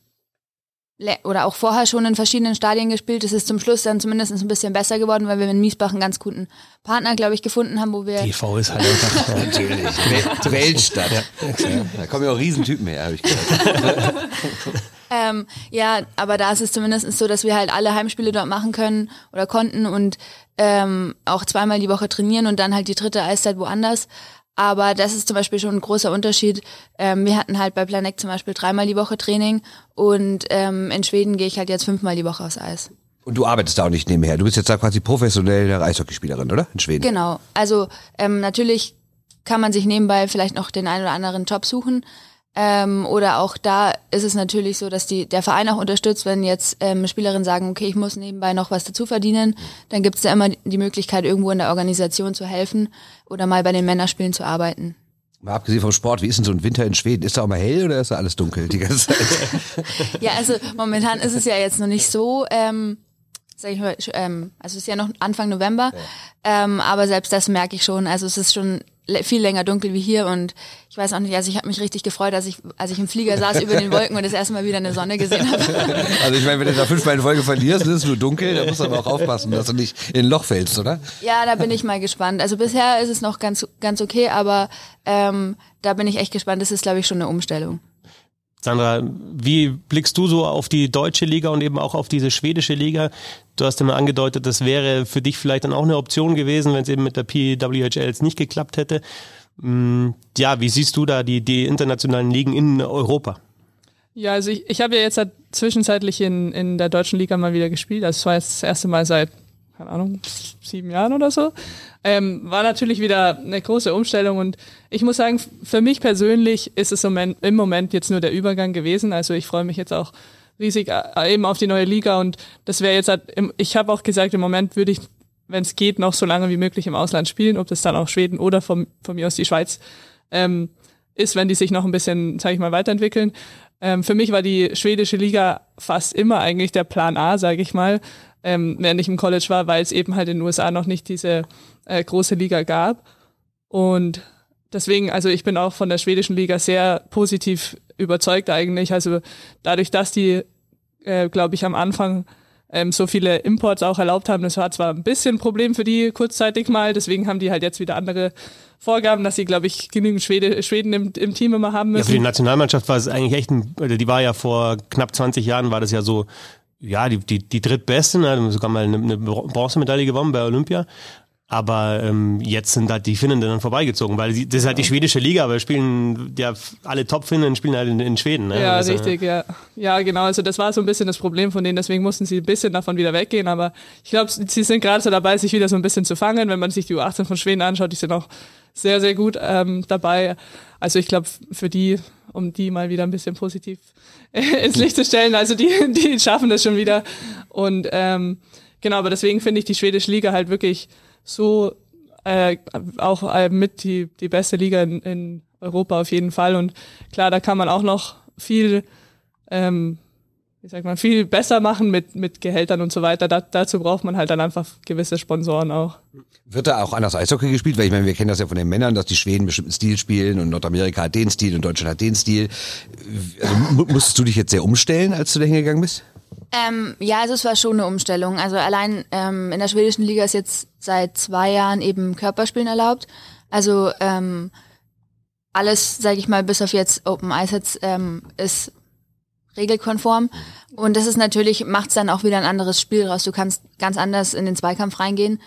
S3: oder auch vorher schon in verschiedenen Stadien gespielt. Es ist zum Schluss dann zumindest ein bisschen besser geworden, weil wir in Miesbach einen ganz guten Partner, glaube ich, gefunden haben, wo wir.
S1: TV ist halt einfach
S4: natürlich Weltstadt. Ja. Da kommen ja auch Riesentypen her, habe ich gehört.
S3: ähm, ja, aber da ist es zumindest so, dass wir halt alle Heimspiele dort machen können oder konnten und ähm, auch zweimal die Woche trainieren und dann halt die dritte Eiszeit woanders. Aber das ist zum Beispiel schon ein großer Unterschied. Ähm, wir hatten halt bei Planek zum Beispiel dreimal die Woche Training und ähm, in Schweden gehe ich halt jetzt fünfmal die Woche aufs Eis.
S4: Und du arbeitest da auch nicht nebenher. Du bist jetzt da quasi professionelle Eishockeyspielerin, oder? In Schweden.
S3: Genau. Also ähm, natürlich kann man sich nebenbei vielleicht noch den einen oder anderen Job suchen. Ähm, oder auch da ist es natürlich so, dass die, der Verein auch unterstützt, wenn jetzt ähm, Spielerinnen sagen, okay, ich muss nebenbei noch was dazu verdienen, dann gibt es da immer die Möglichkeit, irgendwo in der Organisation zu helfen oder mal bei den Männerspielen zu arbeiten.
S4: Mal abgesehen vom Sport, wie ist denn so ein Winter in Schweden? Ist da auch mal hell oder ist da alles dunkel die ganze Zeit?
S3: ja, also momentan ist es ja jetzt noch nicht so, ähm, sag ich mal, ähm, also es ist ja noch Anfang November, ja. ähm, aber selbst das merke ich schon. Also es ist schon viel länger dunkel wie hier und ich weiß auch nicht, also ich habe mich richtig gefreut, als ich, als ich im Flieger saß über den Wolken und das erste Mal wieder eine Sonne gesehen habe.
S4: Also ich meine, wenn du da fünfmal in Folge verlierst, ist es nur dunkel, da musst du aber auch aufpassen, dass du nicht in ein Loch fällst, oder?
S3: Ja, da bin ich mal gespannt. Also bisher ist es noch ganz, ganz okay, aber ähm, da bin ich echt gespannt. Das ist, glaube ich, schon eine Umstellung.
S1: Sandra, wie blickst du so auf die deutsche Liga und eben auch auf diese schwedische Liga? Du hast immer angedeutet, das wäre für dich vielleicht dann auch eine Option gewesen, wenn es eben mit der PWHL nicht geklappt hätte. Mm, ja, wie siehst du da die, die internationalen Ligen in Europa?
S2: Ja, also ich, ich habe ja jetzt halt zwischenzeitlich in, in der deutschen Liga mal wieder gespielt. Also es war jetzt das erste Mal seit keine Ahnung, sieben Jahren oder so. Ähm, war natürlich wieder eine große Umstellung und ich muss sagen, für mich persönlich ist es im Moment jetzt nur der Übergang gewesen. Also ich freue mich jetzt auch riesig äh, eben auf die neue Liga und das wäre jetzt halt, ich habe auch gesagt, im Moment würde ich, wenn es geht, noch so lange wie möglich im Ausland spielen, ob das dann auch Schweden oder von, von mir aus die Schweiz ähm, ist, wenn die sich noch ein bisschen, sage ich mal, weiterentwickeln. Ähm, für mich war die schwedische Liga fast immer eigentlich der Plan A, sage ich mal ähm, während ich im College war, weil es eben halt in den USA noch nicht diese äh, große Liga gab. Und deswegen, also ich bin auch von der schwedischen Liga sehr positiv überzeugt eigentlich. Also dadurch, dass die, äh, glaube ich, am Anfang ähm, so viele Imports auch erlaubt haben, das war zwar ein bisschen ein Problem für die kurzzeitig mal, deswegen haben die halt jetzt wieder andere Vorgaben, dass sie, glaube ich, genügend Schwede, Schweden im, im Team immer haben müssen.
S1: Ja, für die Nationalmannschaft war es eigentlich echt ein, die war ja vor knapp 20 Jahren, war das ja so ja, die, die, die drittbeste, ne, sogar mal eine, eine Bronzemedaille gewonnen bei Olympia. Aber ähm, jetzt sind halt die Finnen dann vorbeigezogen, weil das ist halt die schwedische Liga, aber spielen ja alle Top-Finnen spielen halt in, in Schweden. Ne?
S2: Ja, also, richtig, ja. Ja, genau. Also das war so ein bisschen das Problem von denen, deswegen mussten sie ein bisschen davon wieder weggehen. Aber ich glaube, sie sind gerade so dabei, sich wieder so ein bisschen zu fangen. Wenn man sich die U18 von Schweden anschaut, die sind auch sehr, sehr gut ähm, dabei. Also ich glaube, für die, um die mal wieder ein bisschen positiv ins Licht zu stellen, also die, die schaffen das schon wieder. Und ähm, genau, aber deswegen finde ich die schwedische Liga halt wirklich so äh, auch äh, mit die, die beste Liga in, in Europa auf jeden Fall. Und klar, da kann man auch noch viel ähm, wie sagt man, viel besser machen mit, mit Gehältern und so weiter. Da, dazu braucht man halt dann einfach gewisse Sponsoren auch.
S4: Wird da auch anders Eishockey gespielt? Weil ich meine, wir kennen das ja von den Männern, dass die Schweden bestimmten Stil spielen und Nordamerika hat den Stil und Deutschland hat den Stil. Also, musstest du dich jetzt sehr umstellen, als du da hingegangen bist?
S3: Ähm, ja, also es war schon eine Umstellung. Also allein ähm, in der schwedischen Liga ist jetzt seit zwei Jahren eben Körperspielen erlaubt. Also ähm, alles, sage ich mal, bis auf jetzt Open Ice Hits, ähm, ist regelkonform. Und das ist natürlich, macht es dann auch wieder ein anderes Spiel raus. Du kannst ganz anders in den Zweikampf reingehen.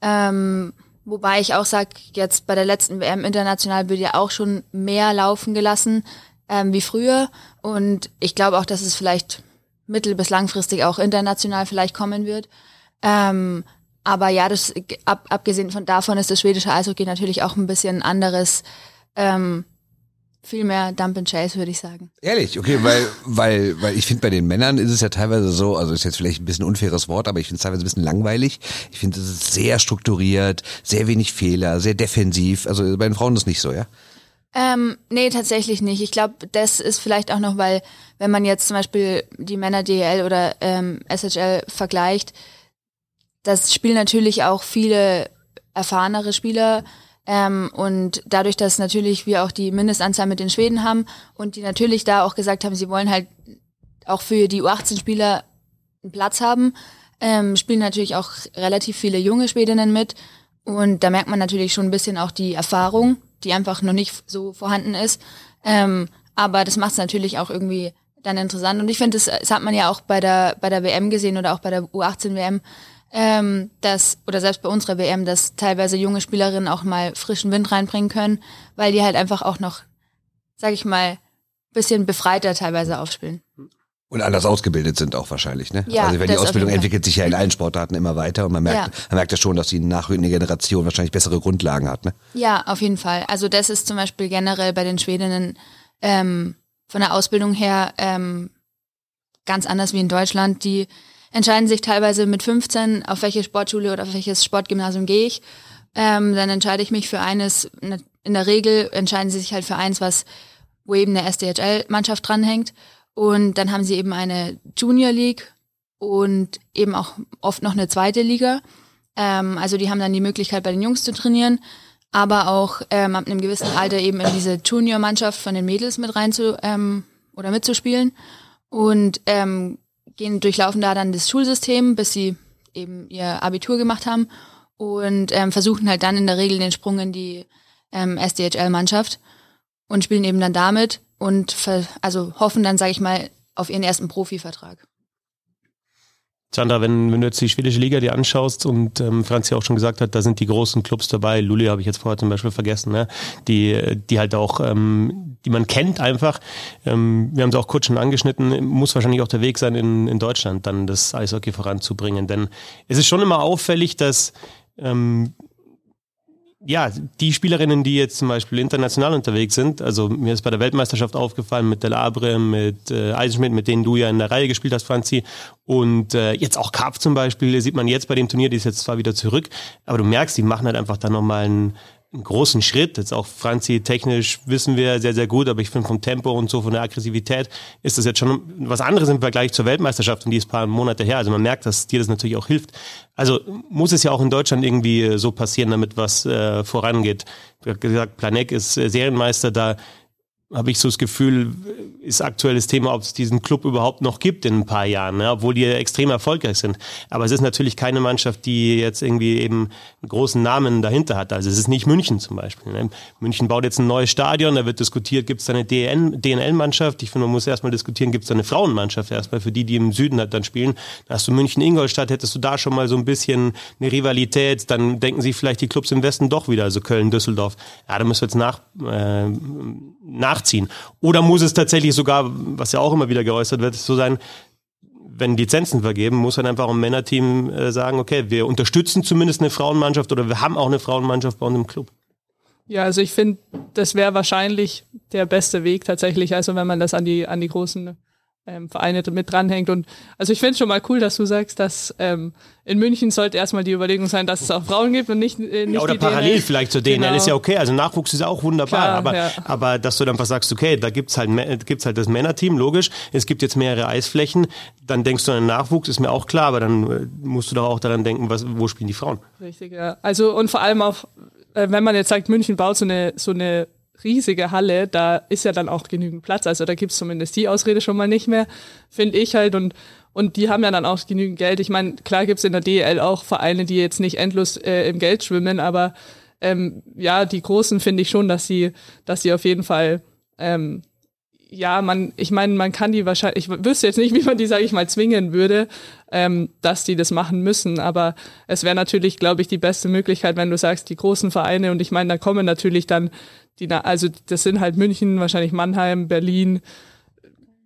S3: Ähm, wobei ich auch sag, jetzt bei der letzten WM international wird ja auch schon mehr laufen gelassen ähm, wie früher. Und ich glaube auch, dass es vielleicht mittel- bis langfristig auch international vielleicht kommen wird. Ähm, aber ja, das ab, abgesehen von davon ist das schwedische Eishockey natürlich auch ein bisschen anderes ähm, viel mehr Dump and Chase, würde ich sagen.
S4: Ehrlich, okay, weil, weil, weil ich finde, bei den Männern ist es ja teilweise so, also ist jetzt vielleicht ein bisschen unfaires Wort, aber ich finde es teilweise ein bisschen langweilig. Ich finde, es ist sehr strukturiert, sehr wenig Fehler, sehr defensiv. Also bei den Frauen ist nicht so, ja?
S3: Ähm, nee, tatsächlich nicht. Ich glaube, das ist vielleicht auch noch, weil, wenn man jetzt zum Beispiel die Männer DL oder ähm, SHL vergleicht, das spielen natürlich auch viele erfahrenere Spieler ähm, und dadurch, dass natürlich wir auch die Mindestanzahl mit den Schweden haben und die natürlich da auch gesagt haben, sie wollen halt auch für die U18-Spieler einen Platz haben, ähm, spielen natürlich auch relativ viele junge Schwedinnen mit. Und da merkt man natürlich schon ein bisschen auch die Erfahrung, die einfach noch nicht so vorhanden ist. Ähm, aber das macht es natürlich auch irgendwie dann interessant. Und ich finde, das, das hat man ja auch bei der, bei der WM gesehen oder auch bei der U18 WM, ähm, dass, oder selbst bei unserer WM, dass teilweise junge Spielerinnen auch mal frischen Wind reinbringen können, weil die halt einfach auch noch, sag ich mal, bisschen befreiter teilweise aufspielen.
S4: Und anders ausgebildet sind auch wahrscheinlich, ne?
S3: Ja,
S4: also wenn die Ausbildung entwickelt sich ja in allen Sportarten immer weiter und man merkt,
S3: Ja.
S4: man merkt ja schon, dass die nachrückende Generation wahrscheinlich bessere Grundlagen hat, ne?
S3: Ja, auf jeden Fall. Also das ist zum Beispiel generell bei den Schwedinnen ähm, von der Ausbildung her ähm, ganz anders wie in Deutschland. Die entscheiden sich teilweise mit 15, auf welche Sportschule oder auf welches Sportgymnasium gehe ich. Ähm, dann entscheide ich mich für eines. In der Regel entscheiden sie sich halt für eins, was wo eben eine SDHL-Mannschaft dranhängt. Und dann haben sie eben eine Junior League und eben auch oft noch eine zweite Liga. Ähm, also die haben dann die Möglichkeit, bei den Jungs zu trainieren, aber auch ähm, ab einem gewissen Alter eben in diese Junior-Mannschaft von den Mädels mit rein zu ähm, oder mitzuspielen und ähm, gehen durchlaufen da dann das Schulsystem, bis sie eben ihr Abitur gemacht haben und ähm, versuchen halt dann in der Regel den Sprung in die ähm, SDHL-Mannschaft und spielen eben dann damit und also hoffen dann, sage ich mal, auf ihren ersten Profivertrag.
S1: Sandra, wenn, wenn du jetzt die schwedische Liga dir anschaust und ähm, Franz ja auch schon gesagt hat, da sind die großen Clubs dabei, Lully habe ich jetzt vorher zum Beispiel vergessen, ne? die, die halt auch, ähm, die man kennt einfach. Ähm, wir haben sie auch kurz schon angeschnitten, muss wahrscheinlich auch der Weg sein, in, in Deutschland dann das Eishockey voranzubringen. Denn es ist schon immer auffällig, dass ähm, ja, die Spielerinnen, die jetzt zum Beispiel international unterwegs sind, also mir ist bei der Weltmeisterschaft aufgefallen mit Del Abre, mit äh, Eisenschmidt, mit denen du ja in der Reihe gespielt hast, Franzi, und äh, jetzt auch Karp zum Beispiel, sieht man jetzt bei dem Turnier, die ist jetzt zwar wieder zurück, aber du merkst, die machen halt einfach dann nochmal einen, einen großen Schritt. Jetzt auch Franzi technisch wissen wir sehr, sehr gut, aber ich finde vom Tempo und so, von der Aggressivität ist das jetzt schon was anderes im Vergleich zur Weltmeisterschaft und die ist ein paar Monate her. Also man merkt, dass dir das natürlich auch hilft. Also muss es ja auch in Deutschland irgendwie so passieren, damit was äh, vorangeht. Ich habe gesagt, Planek ist äh, Serienmeister, da habe ich so das Gefühl, ist aktuelles Thema, ob es diesen Club überhaupt noch gibt in ein paar Jahren, ne? obwohl die extrem erfolgreich sind. Aber es ist natürlich keine Mannschaft, die jetzt irgendwie eben einen großen Namen dahinter hat. Also es ist nicht München zum Beispiel. Ne? München baut jetzt ein neues Stadion, da wird diskutiert, gibt es da eine DNL-Mannschaft? Ich finde, man muss erstmal diskutieren, gibt es da eine Frauenmannschaft erstmal für die, die im Süden halt dann spielen. Da hast du München-Ingolstadt, hättest du da schon mal so ein bisschen eine Rivalität, dann denken sich vielleicht die Clubs im Westen doch wieder, also Köln, Düsseldorf. Ja, da müssen wir jetzt nach, äh, nachziehen. Oder muss es tatsächlich sogar, was ja auch immer wieder geäußert wird, so sein, wenn Lizenzen vergeben, muss dann einfach ein Männerteam äh, sagen, okay, wir unterstützen zumindest eine Frauenmannschaft oder wir haben auch eine Frauenmannschaft bei uns im Club.
S2: Ja, also ich finde, das wäre wahrscheinlich der beste Weg tatsächlich, also wenn man das an die, an die großen ähm, Vereine mit dranhängt. Und also ich finde schon mal cool, dass du sagst, dass ähm, in München sollte erstmal die Überlegung sein, dass es auch Frauen gibt und nicht, äh, nicht
S1: Ja, oder
S2: die
S1: parallel
S2: DNL.
S1: vielleicht zur DNL
S2: Genau.
S1: ist ja okay. Also Nachwuchs ist auch wunderbar.
S2: Klar,
S1: aber,
S2: ja.
S1: aber dass du dann einfach sagst, okay, da gibt's halt, gibt's halt das Männerteam, logisch. Es gibt jetzt mehrere Eisflächen. Dann denkst du an den Nachwuchs, ist mir auch klar. Aber dann äh, musst du doch auch daran denken, was, wo spielen die Frauen?
S2: Richtig, ja. Also und vor allem auch, äh, wenn man jetzt sagt, München baut so eine, so eine riesige Halle, da ist ja dann auch genügend Platz. Also da gibt's zumindest die Ausrede schon mal nicht mehr, finde ich halt. Und, und die haben ja dann auch genügend Geld. Ich meine, klar gibt's in der DEL auch Vereine, die jetzt nicht endlos äh, im Geld schwimmen, aber ähm, ja, die Großen finde ich schon, dass sie, dass sie auf jeden Fall ähm, ja, man, ich meine, man kann die wahrscheinlich, ich wüsste jetzt nicht, wie man die, sage ich mal, zwingen würde, ähm, dass die das machen müssen, aber es wäre natürlich, glaube ich, die beste Möglichkeit, wenn du sagst, die großen Vereine, und ich meine, da kommen natürlich dann die, also das sind halt München, wahrscheinlich Mannheim, Berlin,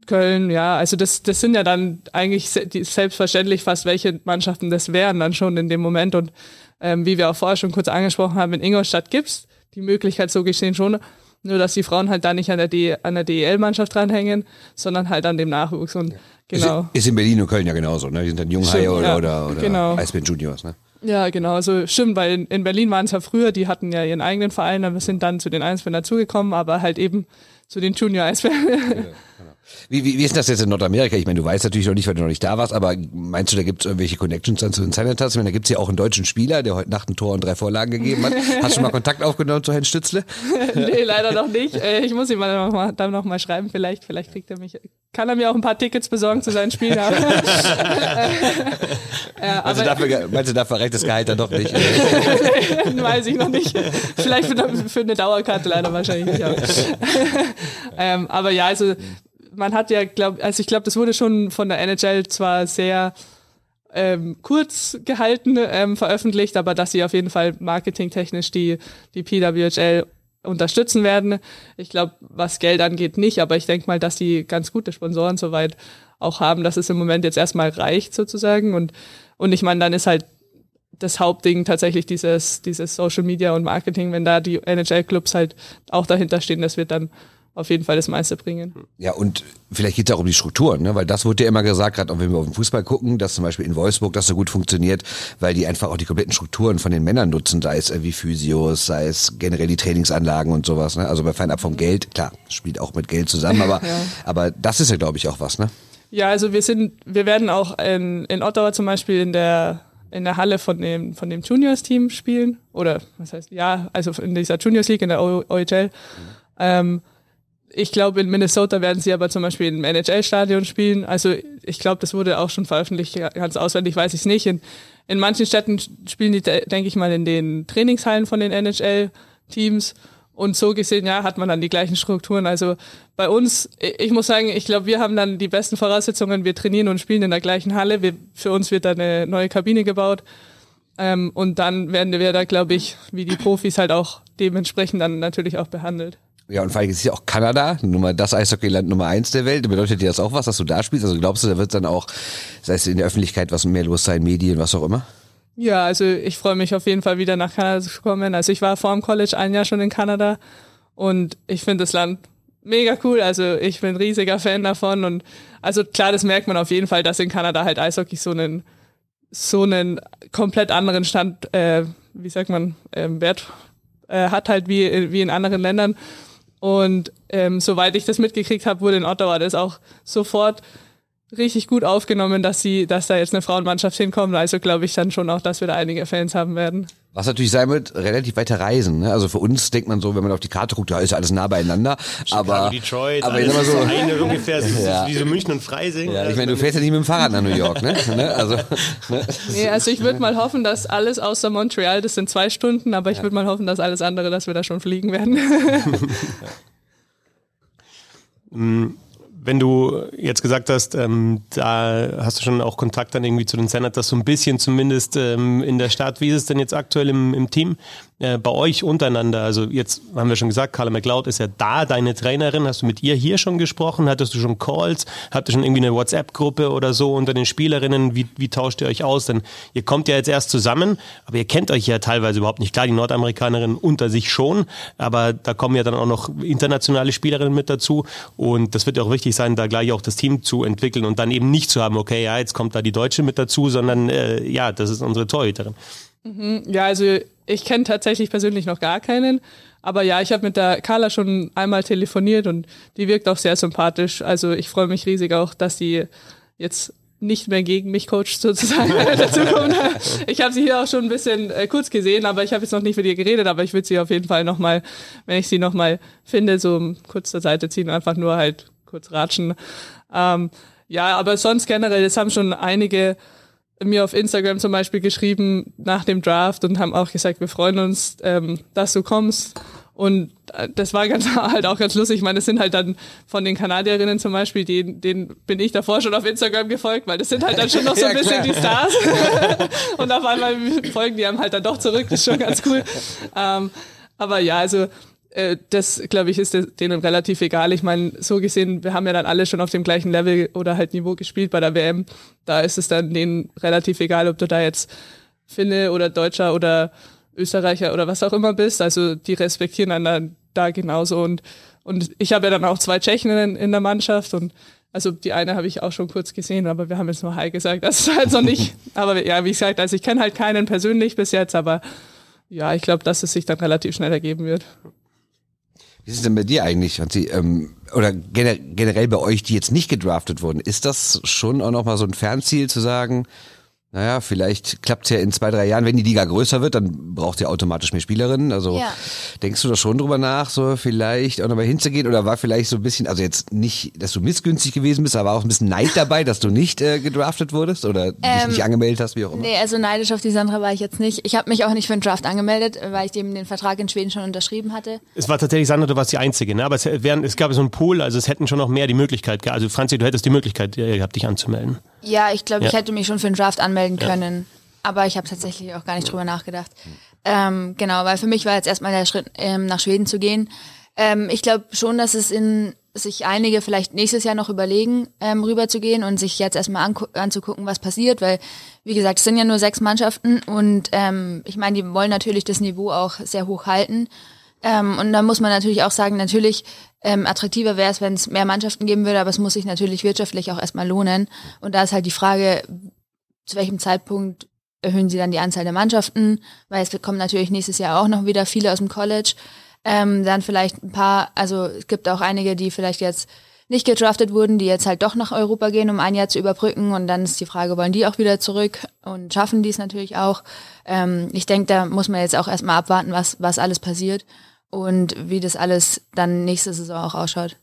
S2: Köln, ja, also das, das sind ja dann eigentlich selbstverständlich fast welche Mannschaften das wären dann schon in dem Moment. Und ähm, wie wir auch vorher schon kurz angesprochen haben, in Ingolstadt gibt's die Möglichkeit so gesehen schon, nur dass die Frauen halt da nicht an der, D an der DEL-Mannschaft dranhängen, sondern halt an dem Nachwuchs und genau.
S4: Ist, ist in Berlin und Köln ja genauso, ne? Die sind dann Junghaie oder,
S2: ja.
S4: oder, oder
S2: Genau.
S4: Eisbären Juniors, ne?
S2: Ja, genau. Also stimmt, weil in, in Berlin waren es ja früher, die hatten ja ihren eigenen Verein, aber sind dann zu den Eisbären dazugekommen, aber halt eben zu den Junior-Eisbären.
S4: Wie, wie, wie ist das jetzt in Nordamerika? Ich meine, du weißt natürlich noch nicht, weil du noch nicht da warst, aber meinst du, da gibt es irgendwelche Connections dann zu den Senators? Ich meine, da gibt es ja auch einen deutschen Spieler, der heute Nacht ein Tor und drei Vorlagen gegeben hat. Hast du schon mal Kontakt aufgenommen zu Herrn Stützle?
S2: nee, leider noch nicht. Äh, Ich muss ihm mal dann noch mal schreiben, vielleicht, vielleicht kriegt er mich, kann er mir auch ein paar Tickets besorgen zu seinen Spielen. Aber, ja,
S4: Also dafür, meinst du, dafür reicht das Gehalt dann doch nicht?
S2: weiß ich noch nicht. Vielleicht für, für eine Dauerkarte leider wahrscheinlich nicht. Aber, ähm, aber ja, also man hat ja, glaub, also ich glaube, das wurde schon von der NHL zwar sehr ähm, kurz gehalten ähm, veröffentlicht, aber dass sie auf jeden Fall marketingtechnisch die, die PWHL unterstützen werden. Ich glaube, was Geld angeht, nicht, aber ich denke mal, dass die ganz gute Sponsoren soweit auch haben, dass es im Moment jetzt erstmal reicht sozusagen. Und, und ich meine, dann ist halt das Hauptding tatsächlich dieses, dieses Social Media und Marketing, wenn da die NHL-Clubs halt auch dahinter stehen, das wird dann auf jeden Fall das meiste bringen.
S4: Ja, und vielleicht geht es auch um die Strukturen, ne? weil das wurde ja immer gesagt, gerade auch wenn wir auf den Fußball gucken, dass zum Beispiel in Wolfsburg das so gut funktioniert, weil die einfach auch die kompletten Strukturen von den Männern nutzen, sei es äh, wie Physios, sei es generell die Trainingsanlagen und sowas. Ne? Also bei fernab vom Geld, klar, spielt auch mit Geld zusammen, aber, ja. aber das ist ja, glaube ich, auch was, ne?
S2: Ja, also wir sind, wir werden auch in, in Ottawa zum Beispiel in der in der Halle von dem, von dem Juniors-Team spielen. Oder was heißt, ja, also in dieser Juniors League in der OHL. Mhm. Ähm, ich glaube, in Minnesota werden sie aber zum Beispiel im NHL-Stadion spielen. Also ich glaube, das wurde auch schon veröffentlicht, ganz auswendig weiß ich es nicht. In, in manchen Städten spielen die, denke ich mal, in den Trainingshallen von den NHL-Teams. Und so gesehen, ja, hat man dann die gleichen Strukturen. Also bei uns, ich muss sagen, ich glaube, wir haben dann die besten Voraussetzungen. Wir trainieren und spielen in der gleichen Halle. Wir, für uns wird da eine neue Kabine gebaut. Ähm, und dann werden wir da, glaube ich, wie die Profis halt auch dementsprechend dann natürlich auch behandelt.
S4: Ja, und vor allem ist ja auch Kanada, Nummer, das Eishockeyland Nummer eins der Welt. Bedeutet dir das auch was, dass du da spielst? Also glaubst du, da wird dann auch, sei es in der Öffentlichkeit, was mehr los sein, Medien, was auch immer?
S2: Ja, also ich freue mich auf jeden Fall wieder nach Kanada zu kommen. Also ich war vor dem College ein Jahr schon in Kanada und ich finde das Land mega cool. Also ich bin riesiger Fan davon und also klar, das merkt man auf jeden Fall, dass in Kanada halt Eishockey so einen so einen komplett anderen Stand, äh, wie sagt man, äh, Wert äh, hat halt wie wie in anderen Ländern. Und ähm, soweit ich das mitgekriegt habe, wurde in Ottawa das auch sofort richtig gut aufgenommen, dass sie, dass da jetzt eine Frauenmannschaft hinkommt. Also glaube ich dann schon auch, dass wir da einige Fans haben werden.
S4: Was natürlich sein wird, relativ weiter reisen. Ne? Also für uns denkt man so, wenn man auf die Karte guckt, da ist alles nah beieinander. Chicago, aber
S1: Detroit,
S4: aber
S1: alles
S4: immer so
S1: eine ungefähr, ja. wie so München und Freising.
S4: Ja, ich meine, du fährst ja nicht mit dem Fahrrad nach New York, ne? ne? Also,
S2: ne? Nee, also ich würde mal hoffen, dass alles außer Montreal, das sind zwei Stunden, aber ich ja. würde mal hoffen, dass alles andere, dass wir da schon fliegen werden.
S1: Wenn du jetzt gesagt hast, ähm, da hast du schon auch Kontakt dann irgendwie zu den Senators, so ein bisschen zumindest ähm, in der Stadt. Wie ist es denn jetzt aktuell im, im Team? Äh, bei euch untereinander, also jetzt haben wir schon gesagt, Carla McLeod ist ja da, deine Trainerin. Hast du mit ihr hier schon gesprochen? Hattest du schon Calls? Habt ihr schon irgendwie eine WhatsApp-Gruppe oder so unter den Spielerinnen? Wie, wie tauscht ihr euch aus? Denn ihr kommt ja jetzt erst zusammen, aber ihr kennt euch ja teilweise überhaupt nicht. Klar, die Nordamerikanerinnen unter sich schon, aber da kommen ja dann auch noch internationale Spielerinnen mit dazu. Und das wird ja auch wichtig sein, da gleich auch das Team zu entwickeln und dann eben nicht zu haben, okay, ja, jetzt kommt da die Deutsche mit dazu, sondern äh, ja, das ist unsere Torhüterin.
S2: Mhm. Ja, also ich kenne tatsächlich persönlich noch gar keinen. Aber ja, ich habe mit der Carla schon einmal telefoniert und die wirkt auch sehr sympathisch. Also ich freue mich riesig auch, dass sie jetzt nicht mehr gegen mich coacht sozusagen in. Ich habe sie hier auch schon ein bisschen äh, kurz gesehen, aber ich habe jetzt noch nicht mit ihr geredet, aber ich würde sie auf jeden Fall nochmal, wenn ich sie nochmal finde, so kurz zur Seite ziehen, einfach nur halt kurz ratschen. Ähm, ja, aber sonst generell, es haben schon einige mir auf Instagram zum Beispiel geschrieben nach dem Draft und haben auch gesagt, wir freuen uns, ähm, dass du kommst. Und äh, das war ganz, halt auch ganz lustig. Ich meine, das sind halt dann von den Kanadierinnen zum Beispiel, denen, denen bin ich davor schon auf Instagram gefolgt, weil das sind halt dann schon noch so ein ja, bisschen die Stars. und auf einmal folgen die einem halt dann doch zurück. Das ist schon ganz cool. Ähm, aber ja, also äh, das, glaube ich, ist denen relativ egal. Ich meine, so gesehen, wir haben ja dann alle schon auf dem gleichen Level oder halt Niveau gespielt bei der WM. Da ist es dann denen relativ egal, ob du da jetzt Finne oder Deutscher oder Österreicher oder was auch immer bist. Also die respektieren einen da genauso. Und, und ich habe ja dann auch zwei Tschechen in, in der Mannschaft und also die eine habe ich auch schon kurz gesehen, aber wir haben jetzt nur Hi gesagt. Das ist halt so nicht. Aber ja, wie gesagt, also ich kenne halt keinen persönlich bis jetzt, aber ja, ich glaube, dass es sich dann relativ schnell ergeben wird.
S4: Wie ist es denn bei dir eigentlich, Franzi? Ähm, oder generell bei euch, die jetzt nicht gedraftet wurden, ist das schon auch nochmal so ein Fernziel zu sagen, naja, vielleicht klappt's ja in zwei, drei Jahren, wenn die Liga größer wird, dann braucht ihr automatisch mehr Spielerinnen. Also ja. denkst du da schon drüber nach, so vielleicht auch nochmal hinzugehen? Oder war vielleicht so ein bisschen, also jetzt nicht, dass du missgünstig gewesen bist, aber auch ein bisschen Neid dabei, dass du nicht äh, gedraftet wurdest oder ähm, dich nicht angemeldet hast, wie auch immer?
S3: Nee, also neidisch auf die Sandra war ich jetzt nicht. Ich habe mich auch nicht für einen Draft angemeldet, weil ich eben den Vertrag in Schweden schon unterschrieben hatte.
S1: Es war tatsächlich, Sandra, du warst die Einzige, ne? aber es, wären, es gab so einen Pool, also es hätten schon noch mehr die Möglichkeit gehabt. Also Franzi, du hättest die Möglichkeit gehabt, dich anzumelden.
S3: Ja, ich glaube,
S1: Ja.
S3: ich hätte mich schon für den Draft anmelden können. Aber ich habe tatsächlich auch gar nicht drüber nachgedacht. Ähm, genau, weil für mich war jetzt erstmal der Schritt, ähm, nach Schweden zu gehen. Ähm, ich glaube schon, dass es in sich einige vielleicht nächstes Jahr noch überlegen, ähm, rüber zu gehen und sich jetzt erstmal anzugucken, was passiert, weil, wie gesagt, es sind ja nur sechs Mannschaften und ähm, ich meine, die wollen natürlich das Niveau auch sehr hoch halten. Ähm, und da muss man natürlich auch sagen, natürlich ähm, attraktiver wäre es, wenn es mehr Mannschaften geben würde, aber es muss sich natürlich wirtschaftlich auch erstmal lohnen. Und da ist halt die Frage, zu welchem Zeitpunkt erhöhen sie dann die Anzahl der Mannschaften, weil es kommen natürlich nächstes Jahr auch noch wieder viele aus dem College. Ähm, dann vielleicht ein paar, also es gibt auch einige, die vielleicht jetzt nicht gedraftet wurden, die jetzt halt doch nach Europa gehen, um ein Jahr zu überbrücken. Und dann ist die Frage, wollen die auch wieder zurück und schaffen die es natürlich auch? Ähm, ich denke, da muss man jetzt auch erstmal abwarten, was, was alles passiert und wie das alles dann nächste Saison auch ausschaut.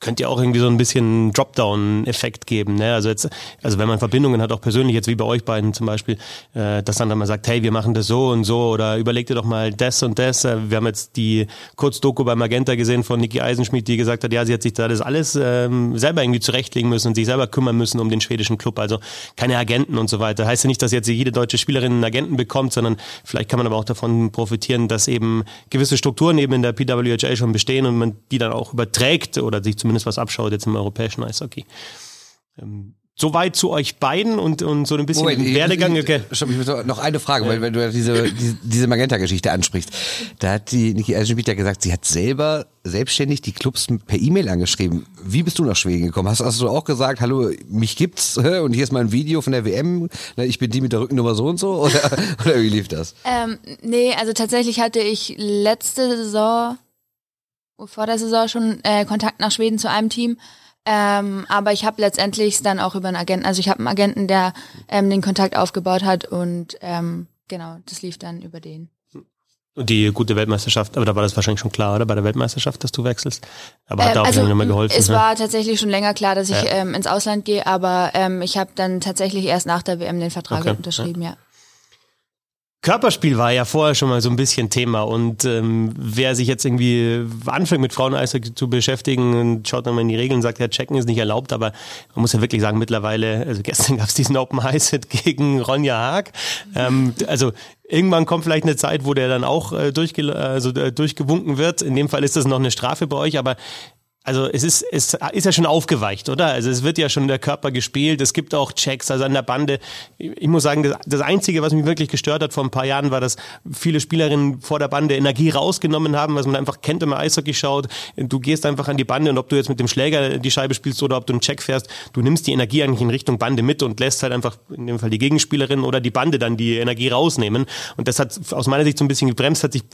S1: Könnte ja auch irgendwie so ein bisschen Dropdown-Effekt geben. Ne? Also jetzt, also wenn man Verbindungen hat, auch persönlich, jetzt wie bei euch beiden zum Beispiel, äh, dass dann, dann mal sagt, hey, wir machen das so und so oder überleg dir doch mal das und das. Äh, Wir haben jetzt die Kurzdoku bei Magenta gesehen von Niki Eisenschmidt, die gesagt hat, ja, sie hat sich da das alles ähm, selber irgendwie zurechtlegen müssen und sich selber kümmern müssen um den schwedischen Club. Also keine Agenten und so weiter. Heißt ja nicht, dass jetzt jede deutsche Spielerin einen Agenten bekommt, sondern vielleicht kann man aber auch davon profitieren, dass eben gewisse Strukturen eben in der PWHL schon bestehen und man die dann auch überträgt oder sich zumindest was abschaut jetzt im europäischen Eishockey. Ähm, Soweit zu euch beiden und, und so ein bisschen
S4: Moment, ich-
S1: Werdegang.
S4: ich-
S1: Okay.
S4: Stopp, ich muss noch- eine Frage, weil wenn du diese, diese, diese Magenta-Geschichte ansprichst. Da hat die Niki Eisenschmidt ja gesagt, sie hat selber selbstständig die Clubs per E-Mail angeschrieben. Wie bist du nach Schweden gekommen? Hast, hast du auch gesagt, hallo, mich gibt's und hier ist mal ein Video von der WM, ne, ich bin die mit der Rückennummer so und so? Oder, oder wie lief das?
S3: Ähm, nee, also tatsächlich hatte ich letzte Saison, vor der Saison schon äh, Kontakt nach Schweden zu einem Team. Ähm, aber ich habe letztendlich dann auch über einen Agenten, also ich habe einen Agenten, der ähm, den Kontakt aufgebaut hat und ähm, genau, das lief dann über den.
S1: Und die gute Weltmeisterschaft, aber da war das wahrscheinlich schon klar, oder? Bei der Weltmeisterschaft, dass du wechselst. Aber hat
S3: Ähm,
S1: da auch
S3: also,
S1: mehr geholfen.
S3: Es
S1: ne?
S3: war tatsächlich schon länger klar, dass ich
S1: Ja.
S3: ähm, ins Ausland gehe, aber ähm, ich habe dann tatsächlich erst nach der WM den Vertrag
S1: Okay,
S3: unterschrieben, ja.
S1: Körperspiel war ja vorher schon mal so ein bisschen Thema und ähm, wer sich jetzt irgendwie anfängt mit Fraueneishockey zu beschäftigen und schaut dann mal in die Regeln und sagt, ja, checken ist nicht erlaubt, aber man muss ja wirklich sagen, mittlerweile, also gestern gab es diesen Open Hit gegen Ronja Haag, ähm, also irgendwann kommt vielleicht eine Zeit, wo der dann auch äh, durchge also, äh, durchgewunken wird, in dem Fall ist das noch eine Strafe bei euch, aber also es ist, es ist ja schon aufgeweicht, oder? Also es wird ja schon der Körper gespielt, es gibt auch Checks, also an der Bande. Ich muss sagen, das, Einzige, was mich wirklich gestört hat vor ein paar Jahren, war, dass viele Spielerinnen vor der Bande Energie rausgenommen haben, was man einfach kennt, wenn man Eishockey schaut. Du gehst einfach an die Bande und ob du jetzt mit dem Schläger die Scheibe spielst oder ob du einen Check fährst, du nimmst die Energie eigentlich in Richtung Bande mit und lässt halt einfach in dem Fall die Gegenspielerin oder die Bande dann die Energie rausnehmen. Und das hat aus meiner Sicht so ein bisschen gebremst, hat sich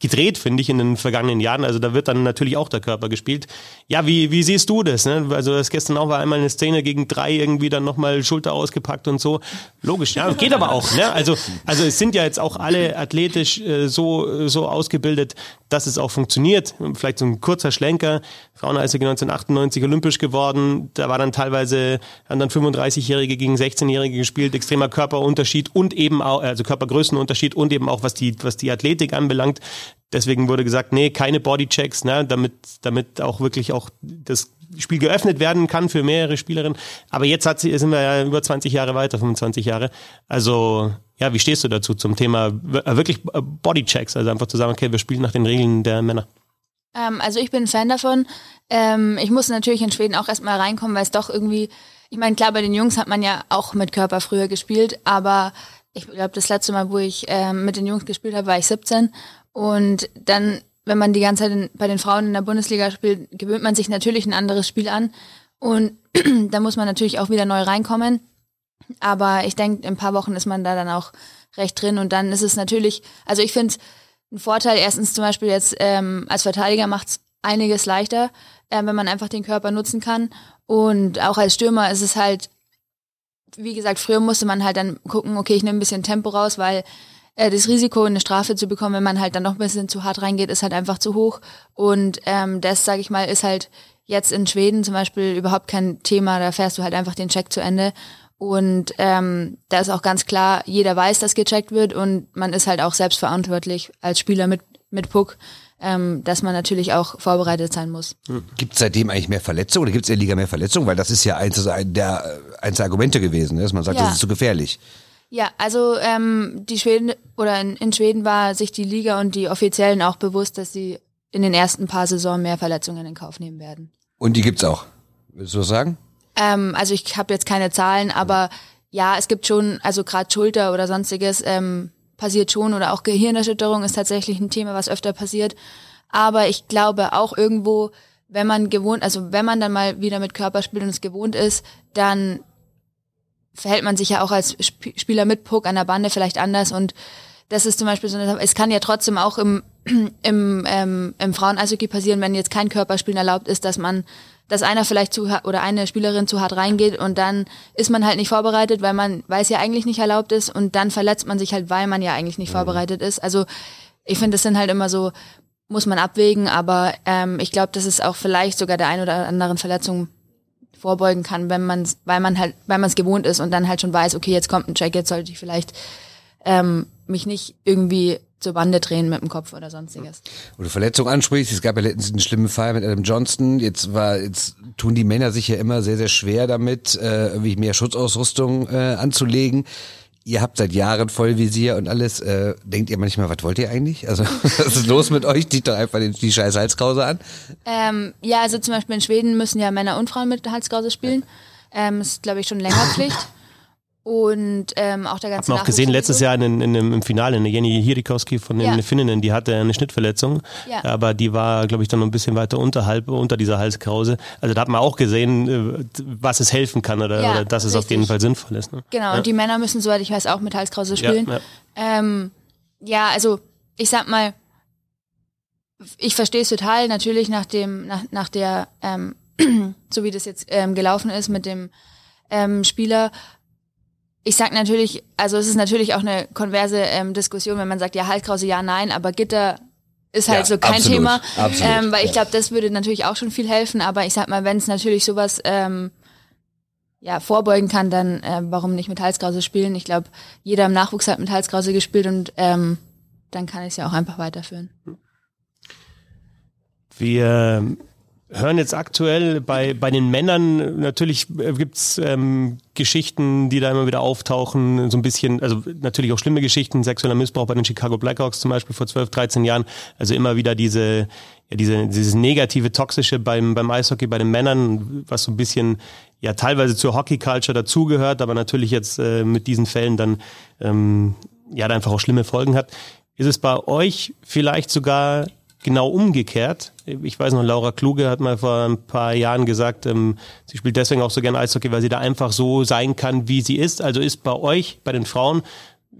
S1: gedreht, finde ich, in den vergangenen Jahren. Also da wird dann natürlich auch der Körper gespielt. Ja, wie, wie siehst du das? Ne? Also das gestern auch war einmal eine Szene gegen drei irgendwie dann nochmal Schulter ausgepackt und so. Logisch, ja, geht aber auch. Ne? Also, also es sind ja jetzt auch alle athletisch äh, so, so ausgebildet, dass es auch funktioniert. Vielleicht so ein kurzer Schlenker. Fraueneishockey 1998 olympisch geworden. Da war dann teilweise, haben dann 35-Jährige gegen 16-Jährige gespielt. Extremer Körperunterschied und eben auch, also Körpergrößenunterschied und eben auch was die, was die Athletik anbelangt. Deswegen wurde gesagt, nee, keine Bodychecks, ne, damit, damit auch wirklich auch das Spiel geöffnet werden kann für mehrere Spielerinnen. Aber jetzt hat sie, sind wir ja über 20 Jahre weiter, 25 Jahre. Also, ja, wie stehst du dazu zum Thema äh, wirklich äh, Bodychecks? Also einfach zu sagen, okay, wir spielen nach den Regeln der Männer.
S3: Ähm, also ich bin ein Fan davon. Ähm, ich muss natürlich in Schweden auch erstmal reinkommen, weil es doch irgendwie, ich meine, klar, bei den Jungs hat man ja auch mit Körper früher gespielt, aber ich glaube, das letzte Mal, wo ich ähm, mit den Jungs gespielt habe, war ich 17. Und dann, wenn man die ganze Zeit in, bei den Frauen in der Bundesliga spielt, gewöhnt man sich natürlich ein anderes Spiel an. Und da muss man natürlich auch wieder neu reinkommen. Aber ich denke, in ein paar Wochen ist man da dann auch recht drin. Und dann ist es natürlich, also ich finde ein Vorteil, erstens zum Beispiel jetzt ähm, als Verteidiger macht es einiges leichter, äh, wenn man einfach den Körper nutzen kann. Und auch als Stürmer ist es halt, wie gesagt, früher musste man halt dann gucken, okay, ich nehme ein bisschen Tempo raus, weil äh, das Risiko, eine Strafe zu bekommen, wenn man halt dann noch ein bisschen zu hart reingeht, ist halt einfach zu hoch. Und ähm, das, sage ich mal, ist halt jetzt in Schweden zum Beispiel überhaupt kein Thema. Da fährst du halt einfach den Check zu Ende. Und ähm, da ist auch ganz klar, jeder weiß, dass gecheckt wird und man ist halt auch selbstverantwortlich als Spieler mit mit Puck, ähm, dass man natürlich auch vorbereitet sein muss.
S4: Gibt es seitdem eigentlich mehr Verletzungen oder gibt es in der Liga mehr Verletzungen? Weil das ist ja eins der, eins der Argumente gewesen, ne? dass man sagt,
S3: Ja.
S4: das ist zu gefährlich.
S3: Ja, also ähm, die Schweden oder in, in Schweden war sich die Liga und die Offiziellen auch bewusst, dass sie in den ersten paar Saisonen mehr Verletzungen in Kauf nehmen werden.
S4: Und die gibt's auch. Willst du was sagen?
S3: Ähm, also ich habe jetzt keine Zahlen, aber ja, es gibt schon, also gerade Schulter oder sonstiges ähm, passiert schon oder auch Gehirnerschütterung ist tatsächlich ein Thema, was öfter passiert. Aber ich glaube auch irgendwo, wenn man gewohnt, also wenn man dann mal wieder mit Körper spielt und es gewohnt ist, dann verhält man sich ja auch als Sp Spieler mit Puck an der Bande vielleicht anders und das ist zum Beispiel so eine, es kann ja trotzdem auch im, im, ähm, im Frauen-Eishockey passieren, wenn jetzt kein Körperspielen erlaubt ist, dass man, dass einer vielleicht zu hart oder eine Spielerin zu hart reingeht und dann ist man halt nicht vorbereitet, weil man weiß ja eigentlich nicht erlaubt ist und dann verletzt man sich halt, weil man ja eigentlich nicht vorbereitet ist. Also ich finde, das sind halt immer so, muss man abwägen, aber ähm, ich glaube, dass es auch vielleicht sogar der ein oder anderen Verletzung vorbeugen kann, wenn man weil man halt, weil man es gewohnt ist und dann halt schon weiß, okay, jetzt kommt ein Check, jetzt sollte ich vielleicht ähm, mich nicht irgendwie zur Bande drehen mit dem Kopf oder sonstiges.
S4: Wo Verletzung ansprichst, es gab ja letztens einen schlimmen Fall mit Adam Johnston. Jetzt war, jetzt tun die Männer sich ja immer sehr, sehr schwer damit, äh, irgendwie mehr Schutzausrüstung äh, anzulegen. Ihr habt seit Jahren Vollvisier und alles. Äh, denkt ihr manchmal, was wollt ihr eigentlich? Also, was ist los mit euch? Zieht doch einfach den, die scheiß Halskrause an.
S3: Ähm, ja, also zum Beispiel in Schweden müssen ja Männer und Frauen mit Halskrause spielen. Ähm, ist, glaube ich, schon länger Pflicht. Und ähm, auch der ganze
S1: man auch gesehen letztes. Jahr in, in, in, im Finale, eine Jenny Hirikowski von den
S3: Ja.
S1: Finninnen, die hatte eine Schnittverletzung,
S3: Ja.
S1: aber die war, glaube ich, dann noch ein bisschen weiter unterhalb, unter dieser Halskrause. Also da hat man auch gesehen, äh, was es helfen kann oder,
S3: Ja,
S1: oder dass es auf
S3: richtig.
S1: jeden Fall sinnvoll ist. Ne?
S3: Genau, und die Männer müssen, soweit ich weiß, auch mit Halskrause spielen.
S1: Ja.
S3: Ähm, also ich sag mal, ich verstehe es total, natürlich nach dem, nach, nach der, ähm, so wie das jetzt ähm, gelaufen ist mit dem ähm, Spieler. Ich sag natürlich, also es ist natürlich auch eine konverse ähm, Diskussion, wenn man sagt, ja, Halskrause, ja, nein, aber Gitter ist halt
S4: Ja,
S3: so kein
S4: absolut,
S3: Thema.
S4: absolut,
S3: ähm, weil ich glaube, das würde natürlich auch schon viel helfen, aber ich sag mal, wenn es natürlich sowas ähm, ja, vorbeugen kann, dann äh, warum nicht mit Halskrause spielen? Ich glaube, jeder im Nachwuchs hat mit Halskrause gespielt und ähm, dann kann ich es ja auch einfach weiterführen.
S1: Wir hören jetzt aktuell bei, bei den Männern, natürlich äh, gibt's ähm, Geschichten, die da immer wieder auftauchen, so ein bisschen, also natürlich auch schlimme Geschichten, sexueller Missbrauch bei den Chicago Blackhawks zum Beispiel vor 12, 13 Jahren, also immer wieder diese, ja, diese, dieses negative, toxische beim, beim Eishockey, bei den Männern, was so ein bisschen ja teilweise zur Hockey-Culture dazugehört, aber natürlich jetzt äh, mit diesen Fällen dann ähm, ja da einfach auch schlimme Folgen hat. Ist es bei euch vielleicht sogar genau umgekehrt. Ich weiß noch, Laura Kluge hat mal vor ein paar Jahren gesagt, ähm, sie spielt deswegen auch so gerne Eishockey, weil sie da einfach so sein kann, wie sie ist. Also ist bei euch, bei den Frauen,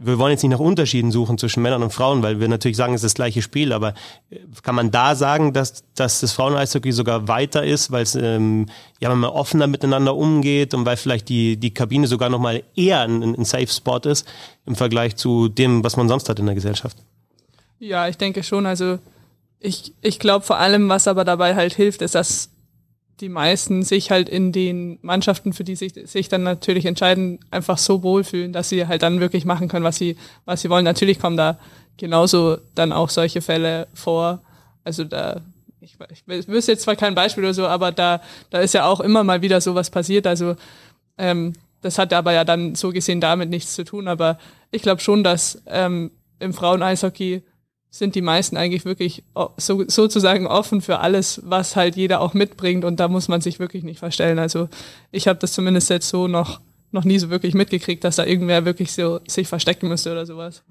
S1: wir wollen jetzt nicht nach Unterschieden suchen zwischen Männern und Frauen, weil wir natürlich sagen, es ist das gleiche Spiel, aber äh, kann man da sagen, dass, dass das Frauen-Eishockey sogar weiter ist, weil es ähm, ja man offener miteinander umgeht und weil vielleicht die, die Kabine sogar nochmal eher ein, ein Safe Spot ist im Vergleich zu dem, was man sonst hat in der Gesellschaft?
S2: Ja, ich denke schon. Also ich, ich glaube vor allem, was aber dabei halt hilft, ist, dass die meisten sich halt in den Mannschaften, für die sich, sich dann natürlich entscheiden, einfach so wohlfühlen, dass sie halt dann wirklich machen können, was sie, was sie wollen. Natürlich kommen da genauso dann auch solche Fälle vor. Also da, ich, ich wüsste jetzt zwar kein Beispiel oder so, aber da, da ist ja auch immer mal wieder sowas passiert. Also ähm, das hat aber ja dann so gesehen damit nichts zu tun. Aber ich glaube schon, dass ähm, im Frauen-Eishockey sind die meisten eigentlich wirklich o- so, sozusagen offen für alles, was halt jeder auch mitbringt und da muss man sich wirklich nicht verstellen. Also ich habe das zumindest jetzt so noch noch nie so wirklich mitgekriegt, dass da irgendwer wirklich so sich verstecken müsste oder sowas.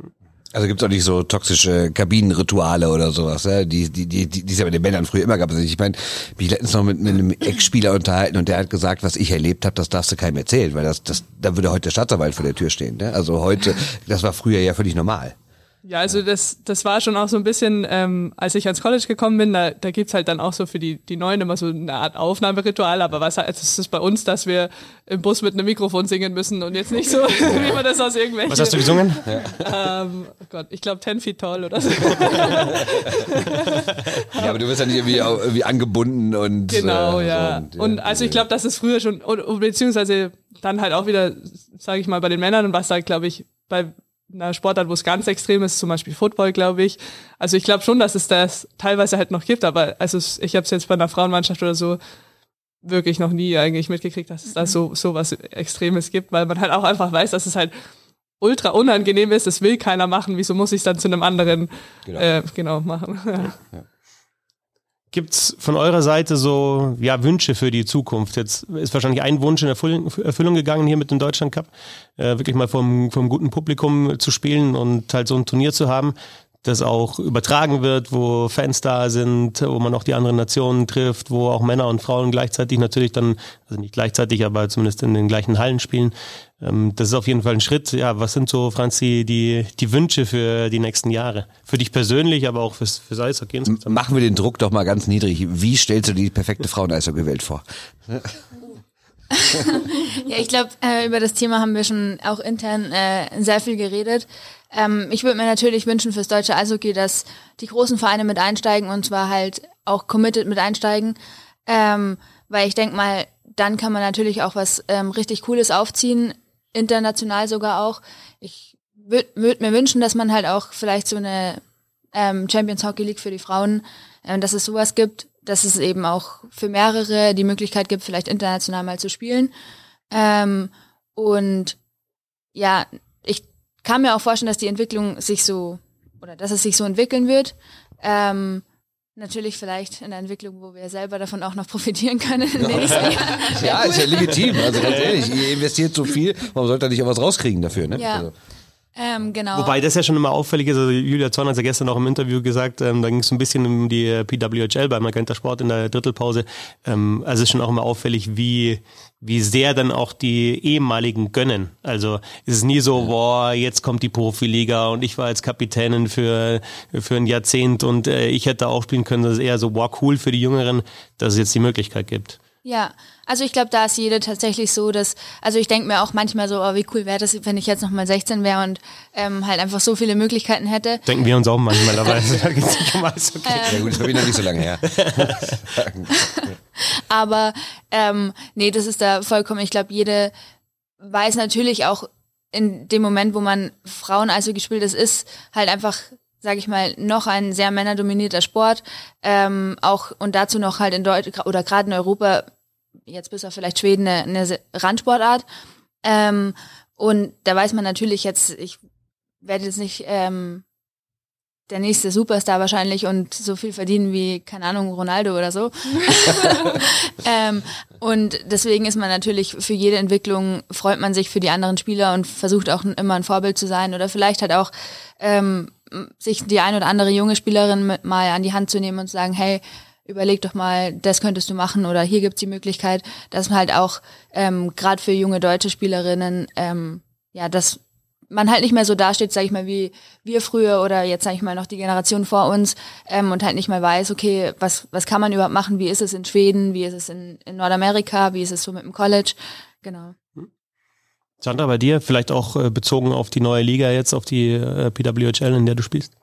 S4: Also gibt's auch nicht so toxische Kabinenrituale oder sowas, die, die, die, die die es ja bei den Männern früher immer gab. Also ich meine, mich letztens noch mit, mit einem Ex-Spieler unterhalten und der hat gesagt, was ich erlebt habe, das darfst du keinem erzählen, weil das, das, da würde heute der Staatsanwalt vor der Tür stehen. Ne? Also heute, das war früher ja völlig normal.
S2: Ja, also das, das war schon auch so ein bisschen, ähm, als ich ans College gekommen bin, da, da gibt's halt dann auch so für die, die Neuen immer so eine Art Aufnahmeritual, aber was halt, es ist bei uns, dass wir im Bus mit einem Mikrofon singen müssen und jetzt nicht so, wie man das aus irgendwelchen...
S1: Was hast du gesungen?
S2: Ähm, oh Gott, ich glaube 10 feet tall oder so.
S4: Ja, aber du wirst ja nicht irgendwie, irgendwie angebunden und
S2: Genau,
S4: äh,
S2: ja.
S4: so,
S2: Und also ich glaube, dass es früher schon, und, und beziehungsweise dann halt auch wieder, sage ich mal, bei den Männern und was da, glaube ich, bei einer Sportart, wo es ganz extrem ist, zum Beispiel Football, glaube ich. Also ich glaube schon, dass es das teilweise halt noch gibt, aber also ich habe es jetzt bei einer Frauenmannschaft oder so wirklich noch nie eigentlich mitgekriegt, dass es da so, so was Extremes gibt, weil man halt auch einfach weiß, dass es halt ultra unangenehm ist, das will keiner machen, wieso muss ich es dann zu einem anderen genau, äh, genau machen. Ja.
S1: Gibt's von eurer Seite so ja, Wünsche für die Zukunft? Jetzt ist wahrscheinlich ein Wunsch in Erfüllung gegangen hier mit dem Deutschland Cup, äh, wirklich mal vom, vom guten Publikum zu spielen und halt so ein Turnier zu haben das auch übertragen wird, wo Fans da sind, wo man auch die anderen Nationen trifft, wo auch Männer und Frauen gleichzeitig natürlich dann, also nicht gleichzeitig, aber zumindest in den gleichen Hallen spielen. Ähm, das ist auf jeden Fall ein Schritt. Ja, was sind so, Franzi, die, die Wünsche für die nächsten Jahre? Für dich persönlich, aber auch fürs, fürs Eishockey insgesamt.
S4: Machen wir den Druck doch mal ganz niedrig. Wie stellst du dir die perfekte Frauen-Eishockey-Welt vor?
S3: ja, ich glaube, äh, über das Thema haben wir schon auch intern äh, sehr viel geredet. Ähm, ich würde mir natürlich wünschen fürs deutsche Eishockey, dass die großen Vereine mit einsteigen und zwar halt auch committed mit einsteigen, ähm, weil ich denke mal, dann kann man natürlich auch was ähm, richtig Cooles aufziehen, international sogar auch. Ich würde würd mir wünschen, dass man halt auch vielleicht so eine ähm, Champions Hockey League für die Frauen, äh, dass es sowas gibt, dass es eben auch für mehrere die Möglichkeit gibt, vielleicht international mal zu spielen. Ähm, und ja, ich kann mir auch vorstellen, dass die Entwicklung sich so oder dass es sich so entwickeln wird. Ähm, natürlich vielleicht in der Entwicklung, wo wir selber davon auch noch profitieren können.
S4: Ja, ja ist ja legitim. Also ganz ehrlich, ihr investiert so viel, warum sollt ihr nicht auch was rauskriegen dafür? Ne?
S3: Ja.
S4: Also.
S3: Ähm, genau.
S1: Wobei das ja schon immer auffällig ist. Also Julia Zorn hat ja gestern auch im Interview gesagt, ähm, da ging es ein bisschen um die äh, PWHL bei Magenta Sport in der Drittelpause. Ähm, also es ist schon auch immer auffällig, wie wie sehr dann auch die ehemaligen gönnen. Also es ist nie so, boah, jetzt kommt die Profiliga und ich war als Kapitänin für für ein Jahrzehnt und äh, ich hätte auch spielen können. Das ist eher so, boah, cool für die Jüngeren, dass es jetzt die Möglichkeit gibt.
S3: Ja, also ich glaube, da ist jede tatsächlich so, dass, also ich denke mir auch manchmal so, oh, wie cool wäre das, wenn ich jetzt nochmal 16 wäre und ähm, halt einfach so viele Möglichkeiten hätte.
S1: Denken wir uns auch manchmal, aber da geht's nicht um alles
S4: okay. Ähm, ja gut, das habe ich noch nicht so lange her.
S3: aber ähm, nee, das ist da vollkommen, ich glaube, jede weiß natürlich auch in dem Moment, wo man Frauen also gespielt ist, ist halt einfach sage ich mal, noch ein sehr männerdominierter Sport. Ähm, auch und dazu noch halt in Deutschland oder gerade in Europa jetzt bis auf vielleicht Schweden eine, eine Randsportart. Ähm, und da weiß man natürlich jetzt, ich werde jetzt nicht ähm, der nächste Superstar wahrscheinlich und so viel verdienen wie, keine Ahnung, Ronaldo oder so. ähm, und deswegen ist man natürlich für jede Entwicklung, freut man sich für die anderen Spieler und versucht auch immer ein Vorbild zu sein oder vielleicht halt auch ähm, sich die ein oder andere junge Spielerin mit mal an die Hand zu nehmen und zu sagen, hey, überleg doch mal, das könntest du machen oder hier gibt's die Möglichkeit, dass man halt auch ähm, gerade für junge deutsche Spielerinnen, ähm, ja, dass man halt nicht mehr so dasteht, sag ich mal, wie wir früher oder jetzt sag ich mal noch die Generation vor uns ähm, und halt nicht mal weiß, okay, was was kann man überhaupt machen, wie ist es in Schweden, wie ist es in, in Nordamerika, wie ist es so mit dem College, genau.
S1: Sandra, bei dir vielleicht auch äh, bezogen auf die neue Liga jetzt, auf die äh, PWHL, in der du spielst?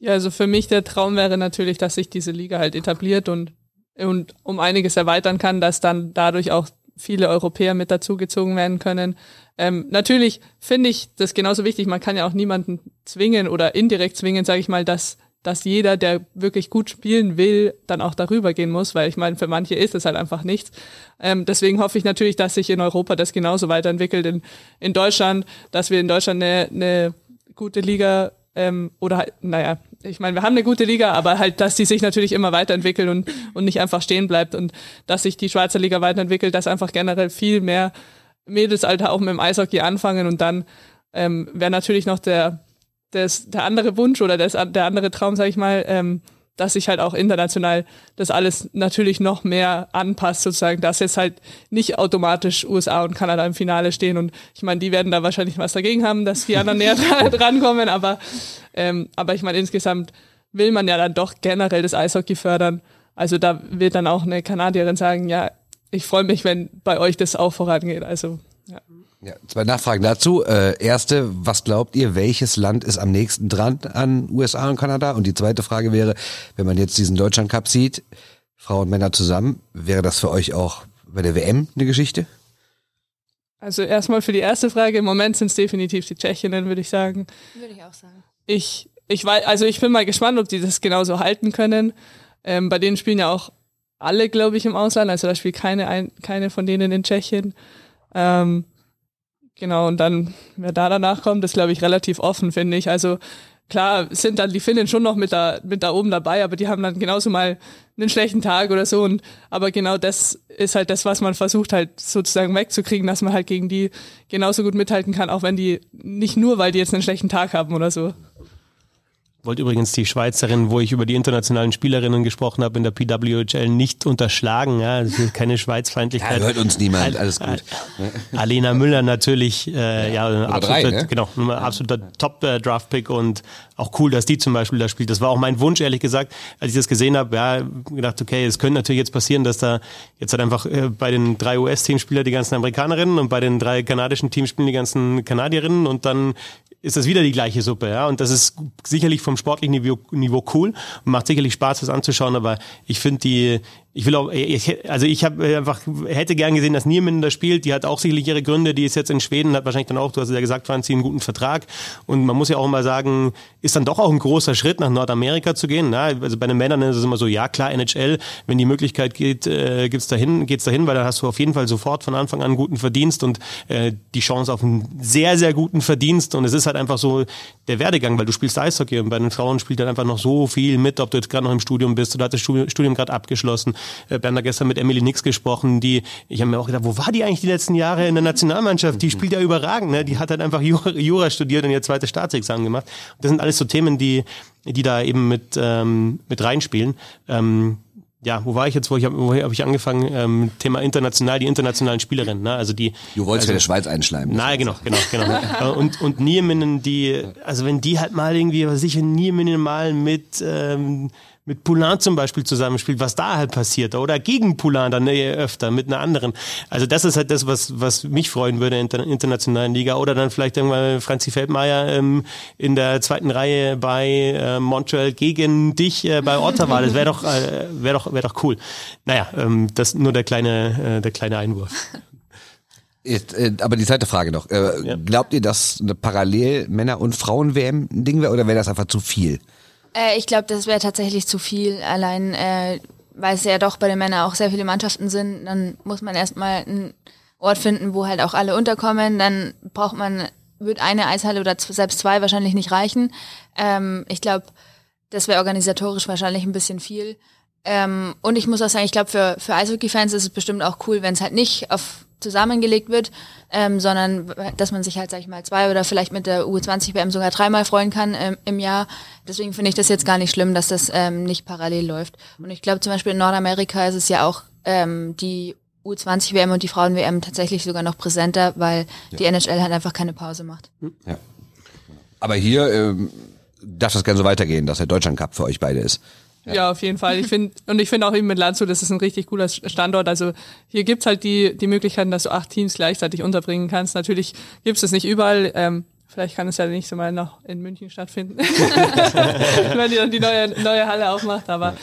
S2: Ja, also für mich der Traum wäre natürlich, dass sich diese Liga halt etabliert und, und um einiges erweitern kann, dass dann dadurch auch viele Europäer mit dazugezogen werden können. Ähm, natürlich finde ich das genauso wichtig. Man kann ja auch niemanden zwingen oder indirekt zwingen, sage ich mal, dass dass jeder, der wirklich gut spielen will, dann auch darüber gehen muss, weil ich meine, für manche ist es halt einfach nichts. Ähm, deswegen hoffe ich natürlich, dass sich in Europa das genauso weiterentwickelt. In, in Deutschland, dass wir in Deutschland eine, eine gute Liga ähm, oder halt, naja, ich meine, wir haben eine gute Liga, aber halt, dass die sich natürlich immer weiterentwickelt und, und nicht einfach stehen bleibt und dass sich die Schweizer Liga weiterentwickelt, dass einfach generell viel mehr Mädelsalter auch mit dem Eishockey anfangen und dann ähm, wäre natürlich noch der, des, der andere Wunsch oder des, der andere Traum, sag ich mal, ähm, dass sich halt auch international das alles natürlich noch mehr anpasst, sozusagen, dass jetzt halt nicht automatisch USA und Kanada im Finale stehen. Und ich meine, die werden da wahrscheinlich was dagegen haben, dass die anderen näher drankommen, aber, ähm, aber ich meine, insgesamt will man ja dann doch generell das Eishockey fördern. Also da wird dann auch eine Kanadierin sagen, ja, ich freue mich, wenn bei euch das auch vorangeht. Also ja.
S4: Ja, zwei Nachfragen dazu. Äh, erste, was glaubt ihr, welches Land ist am nächsten dran an USA und Kanada? Und die zweite Frage wäre, wenn man jetzt diesen Deutschland Cup sieht, Frauen und Männer zusammen, wäre das für euch auch bei der WM eine Geschichte?
S2: Also erstmal für die erste Frage, im Moment sind es definitiv die Tschechinnen, würde ich sagen.
S3: Würde ich auch sagen.
S2: Ich, ich weiß, also ich bin mal gespannt, ob die das genauso halten können. Ähm, bei denen spielen ja auch alle, glaube ich, im Ausland, also da spielt keine, ein, keine von denen in Tschechien. Ähm, genau, und dann, wer da danach kommt, ist, glaube ich, relativ offen, finde ich. Also klar sind dann die Finnen schon noch mit da, mit da oben dabei, aber die haben dann genauso mal einen schlechten Tag oder so. Und aber genau das ist halt das, was man versucht halt sozusagen wegzukriegen, dass man halt gegen die genauso gut mithalten kann, auch wenn die nicht nur, weil die jetzt einen schlechten Tag haben oder so.
S1: Wollte übrigens die Schweizerin, wo ich über die internationalen Spielerinnen gesprochen habe, in der PWHL nicht unterschlagen. Ja, das ist keine Schweizfeindlichkeit.
S4: Ja, hört uns niemand, alles gut.
S1: Alena Müller natürlich, äh, ja, absoluter,
S4: drei, ne?
S1: genau, absoluter Top-Draft-Pick und auch cool, dass die zum Beispiel da spielt. Das war auch mein Wunsch, ehrlich gesagt, als ich das gesehen habe. Ja, gedacht, okay, es könnte natürlich jetzt passieren, dass da jetzt halt einfach äh, bei den drei US-Teamspieler die ganzen Amerikanerinnen und bei den drei kanadischen Teamspielen die ganzen Kanadierinnen und dann ist das wieder die gleiche Suppe, ja. Und das ist sicherlich vom sportlichen Niveau, Niveau cool macht sicherlich Spaß, das anzuschauen, aber ich finde die, ich will auch, ich, also ich habe einfach, hätte gern gesehen, dass Niemann da spielt. Die hat auch sicherlich ihre Gründe. Die ist jetzt in Schweden, hat wahrscheinlich dann auch, du hast ja gesagt, Franzi, einen guten Vertrag. Und man muss ja auch mal sagen, ist dann doch auch ein großer Schritt nach Nordamerika zu gehen. Na, also bei den Männern ist es immer so, ja klar, NHL, wenn die Möglichkeit geht, äh, gibt's dahin, geht's dahin, weil dann hast du auf jeden Fall sofort von Anfang an einen guten Verdienst und äh, die Chance auf einen sehr, sehr guten Verdienst. Und es ist halt einfach so der Werdegang, weil du spielst Eishockey und bei den Frauen spielt dann einfach noch so viel mit, ob du jetzt gerade noch im Studium bist oder das Studium gerade abgeschlossen. Äh, Bernd hat gestern mit Emily Nix gesprochen, die, ich habe mir auch gedacht, wo war die eigentlich die letzten Jahre in der Nationalmannschaft? Die spielt ja überragend, ne? Die hat halt einfach Jura, Jura studiert und ihr zweites Staatsexamen gemacht. Das sind alles so Themen, die, die da eben mit, ähm, mit reinspielen. Ähm, ja, wo war ich jetzt? Wo, ich, wo habe ich angefangen? Ähm, Thema international, die internationalen Spielerinnen. Ne? Also die.
S4: Du wolltest
S1: also,
S4: ja der Schweiz einschleimen.
S1: Nein, genau, genau, genau. und und Nieminen, die, also wenn die halt mal irgendwie, was ich Nieminen mal mit ähm, mit Poulain zum Beispiel zusammenspielt, was da halt passiert oder gegen Poulain dann eher öfter mit einer anderen. Also das ist halt das, was, was mich freuen würde in der internationalen Liga oder dann vielleicht irgendwann Franzi Feldmeier ähm, in der zweiten Reihe bei äh, Montreal gegen dich äh, bei Ottawa. Das wäre doch, äh, wäre doch, wäre doch cool. Naja, ähm, das nur der kleine, äh, der kleine Einwurf.
S4: Jetzt, äh, aber die zweite Frage noch. Äh,
S1: Ja.
S4: Glaubt ihr, dass eine parallel Männer- und Frauen-WM ein Ding wäre oder wäre das einfach zu viel?
S3: Äh, ich glaube, das wäre tatsächlich zu viel. Allein, äh, weil es ja doch bei den Männern auch sehr viele Mannschaften sind, dann muss man erstmal einen Ort finden, wo halt auch alle unterkommen. Dann braucht man, wird eine Eishalle oder selbst zwei wahrscheinlich nicht reichen. Ähm, ich glaube, das wäre organisatorisch wahrscheinlich ein bisschen viel. Ähm, und ich muss auch sagen, ich glaube, für, für Eishockey-Fans ist es bestimmt auch cool, wenn es halt nicht auf zusammengelegt wird, ähm, sondern dass man sich halt, sag ich mal, zwei oder vielleicht mit der U20-WM sogar dreimal freuen kann ähm, im Jahr. Deswegen finde ich das jetzt gar nicht schlimm, dass das ähm, nicht parallel läuft. Und ich glaube zum Beispiel in Nordamerika ist es ja auch ähm, die U20-WM und die Frauen-WM tatsächlich sogar noch präsenter, weil die NHL halt einfach keine Pause macht.
S4: Ja. Aber hier ähm, darf das gerne so weitergehen, dass der Deutschland Cup für euch beide ist.
S2: Ja, auf jeden Fall. Ich finde, und ich finde auch eben mit Landshut, das ist ein richtig cooler Standort. Also hier gibt's halt die, die Möglichkeiten, dass du acht Teams gleichzeitig unterbringen kannst. Natürlich gibt's das nicht überall. Ähm, vielleicht kann es ja nicht so mal noch in München stattfinden, wenn die dann die neue, neue Halle aufmacht. Aber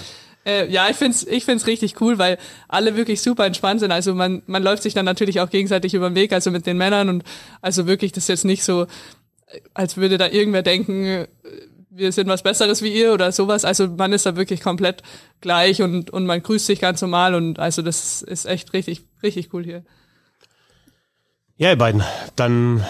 S2: äh, ja, ich find's ich find's richtig cool, weil alle wirklich super entspannt sind. Also man, man läuft sich dann natürlich auch gegenseitig über den Weg, also mit den Männern. Und also wirklich, das ist jetzt nicht so, als würde da irgendwer denken, äh, wir sind was Besseres wie ihr oder sowas. Also man ist da wirklich komplett gleich und, und man grüßt sich ganz normal und also das ist echt richtig, richtig cool hier.
S1: Ja, ihr beiden, dann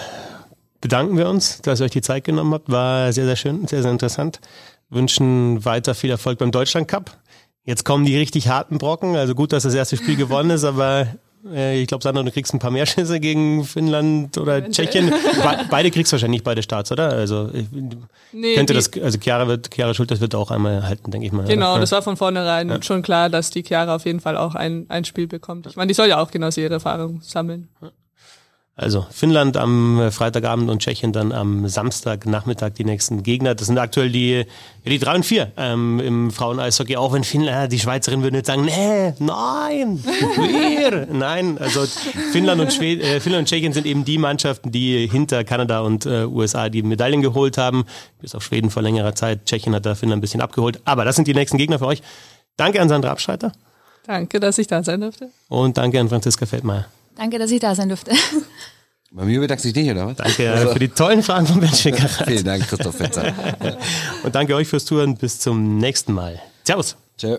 S1: bedanken wir uns, dass ihr euch die Zeit genommen habt. War sehr, sehr schön, sehr, sehr interessant. Wünschen weiter viel Erfolg beim Deutschland Cup. Jetzt kommen die richtig harten Brocken. Also gut, dass das erste Spiel gewonnen ist, aber ich glaube, Sandra, du kriegst ein paar mehr Schüsse gegen Finnland oder
S2: Eventuell.
S1: Tschechien. Be beide kriegst du wahrscheinlich beide Starts, oder? Also ich,
S2: Nee,
S1: könnte das, also Chiara wird, Chiara Schulters wird auch einmal halten, denke ich mal.
S2: Genau,
S1: oder?
S2: das war von vornherein schon klar, dass die Chiara auf jeden Fall auch ein, ein Spiel bekommt. Ich meine, die soll ja auch genauso ihre Erfahrung sammeln.
S1: Also Finnland am äh, Freitagabend und Tschechien dann am Samstagnachmittag die nächsten Gegner. Das sind aktuell die, ja, die drei und vier ähm, im Frauen-Eishockey. Auch wenn Finnland, äh, die Schweizerin würden jetzt sagen, nee, nein, wir. nein, also Finnland und, Schwed äh, Finnland und Tschechien sind eben die Mannschaften, die hinter Kanada und äh, USA die Medaillen geholt haben. Bis auf Schweden vor längerer Zeit. Tschechien hat da Finnland ein bisschen abgeholt. Aber das sind die nächsten Gegner für euch. Danke an Sandra Abschreiter
S2: Danke, dass ich da sein durfte.
S1: und danke an Franziska Feldmeier.
S3: Danke, dass ich da sein durfte.
S4: Bei mir bedankt sich nicht, oder was?
S1: Danke also. für die tollen Fragen vom Benchmaker.
S4: Vielen Dank, Christoph Fetzer.
S1: Und danke euch fürs Touren. Bis zum nächsten Mal. Servus.
S4: Ciao.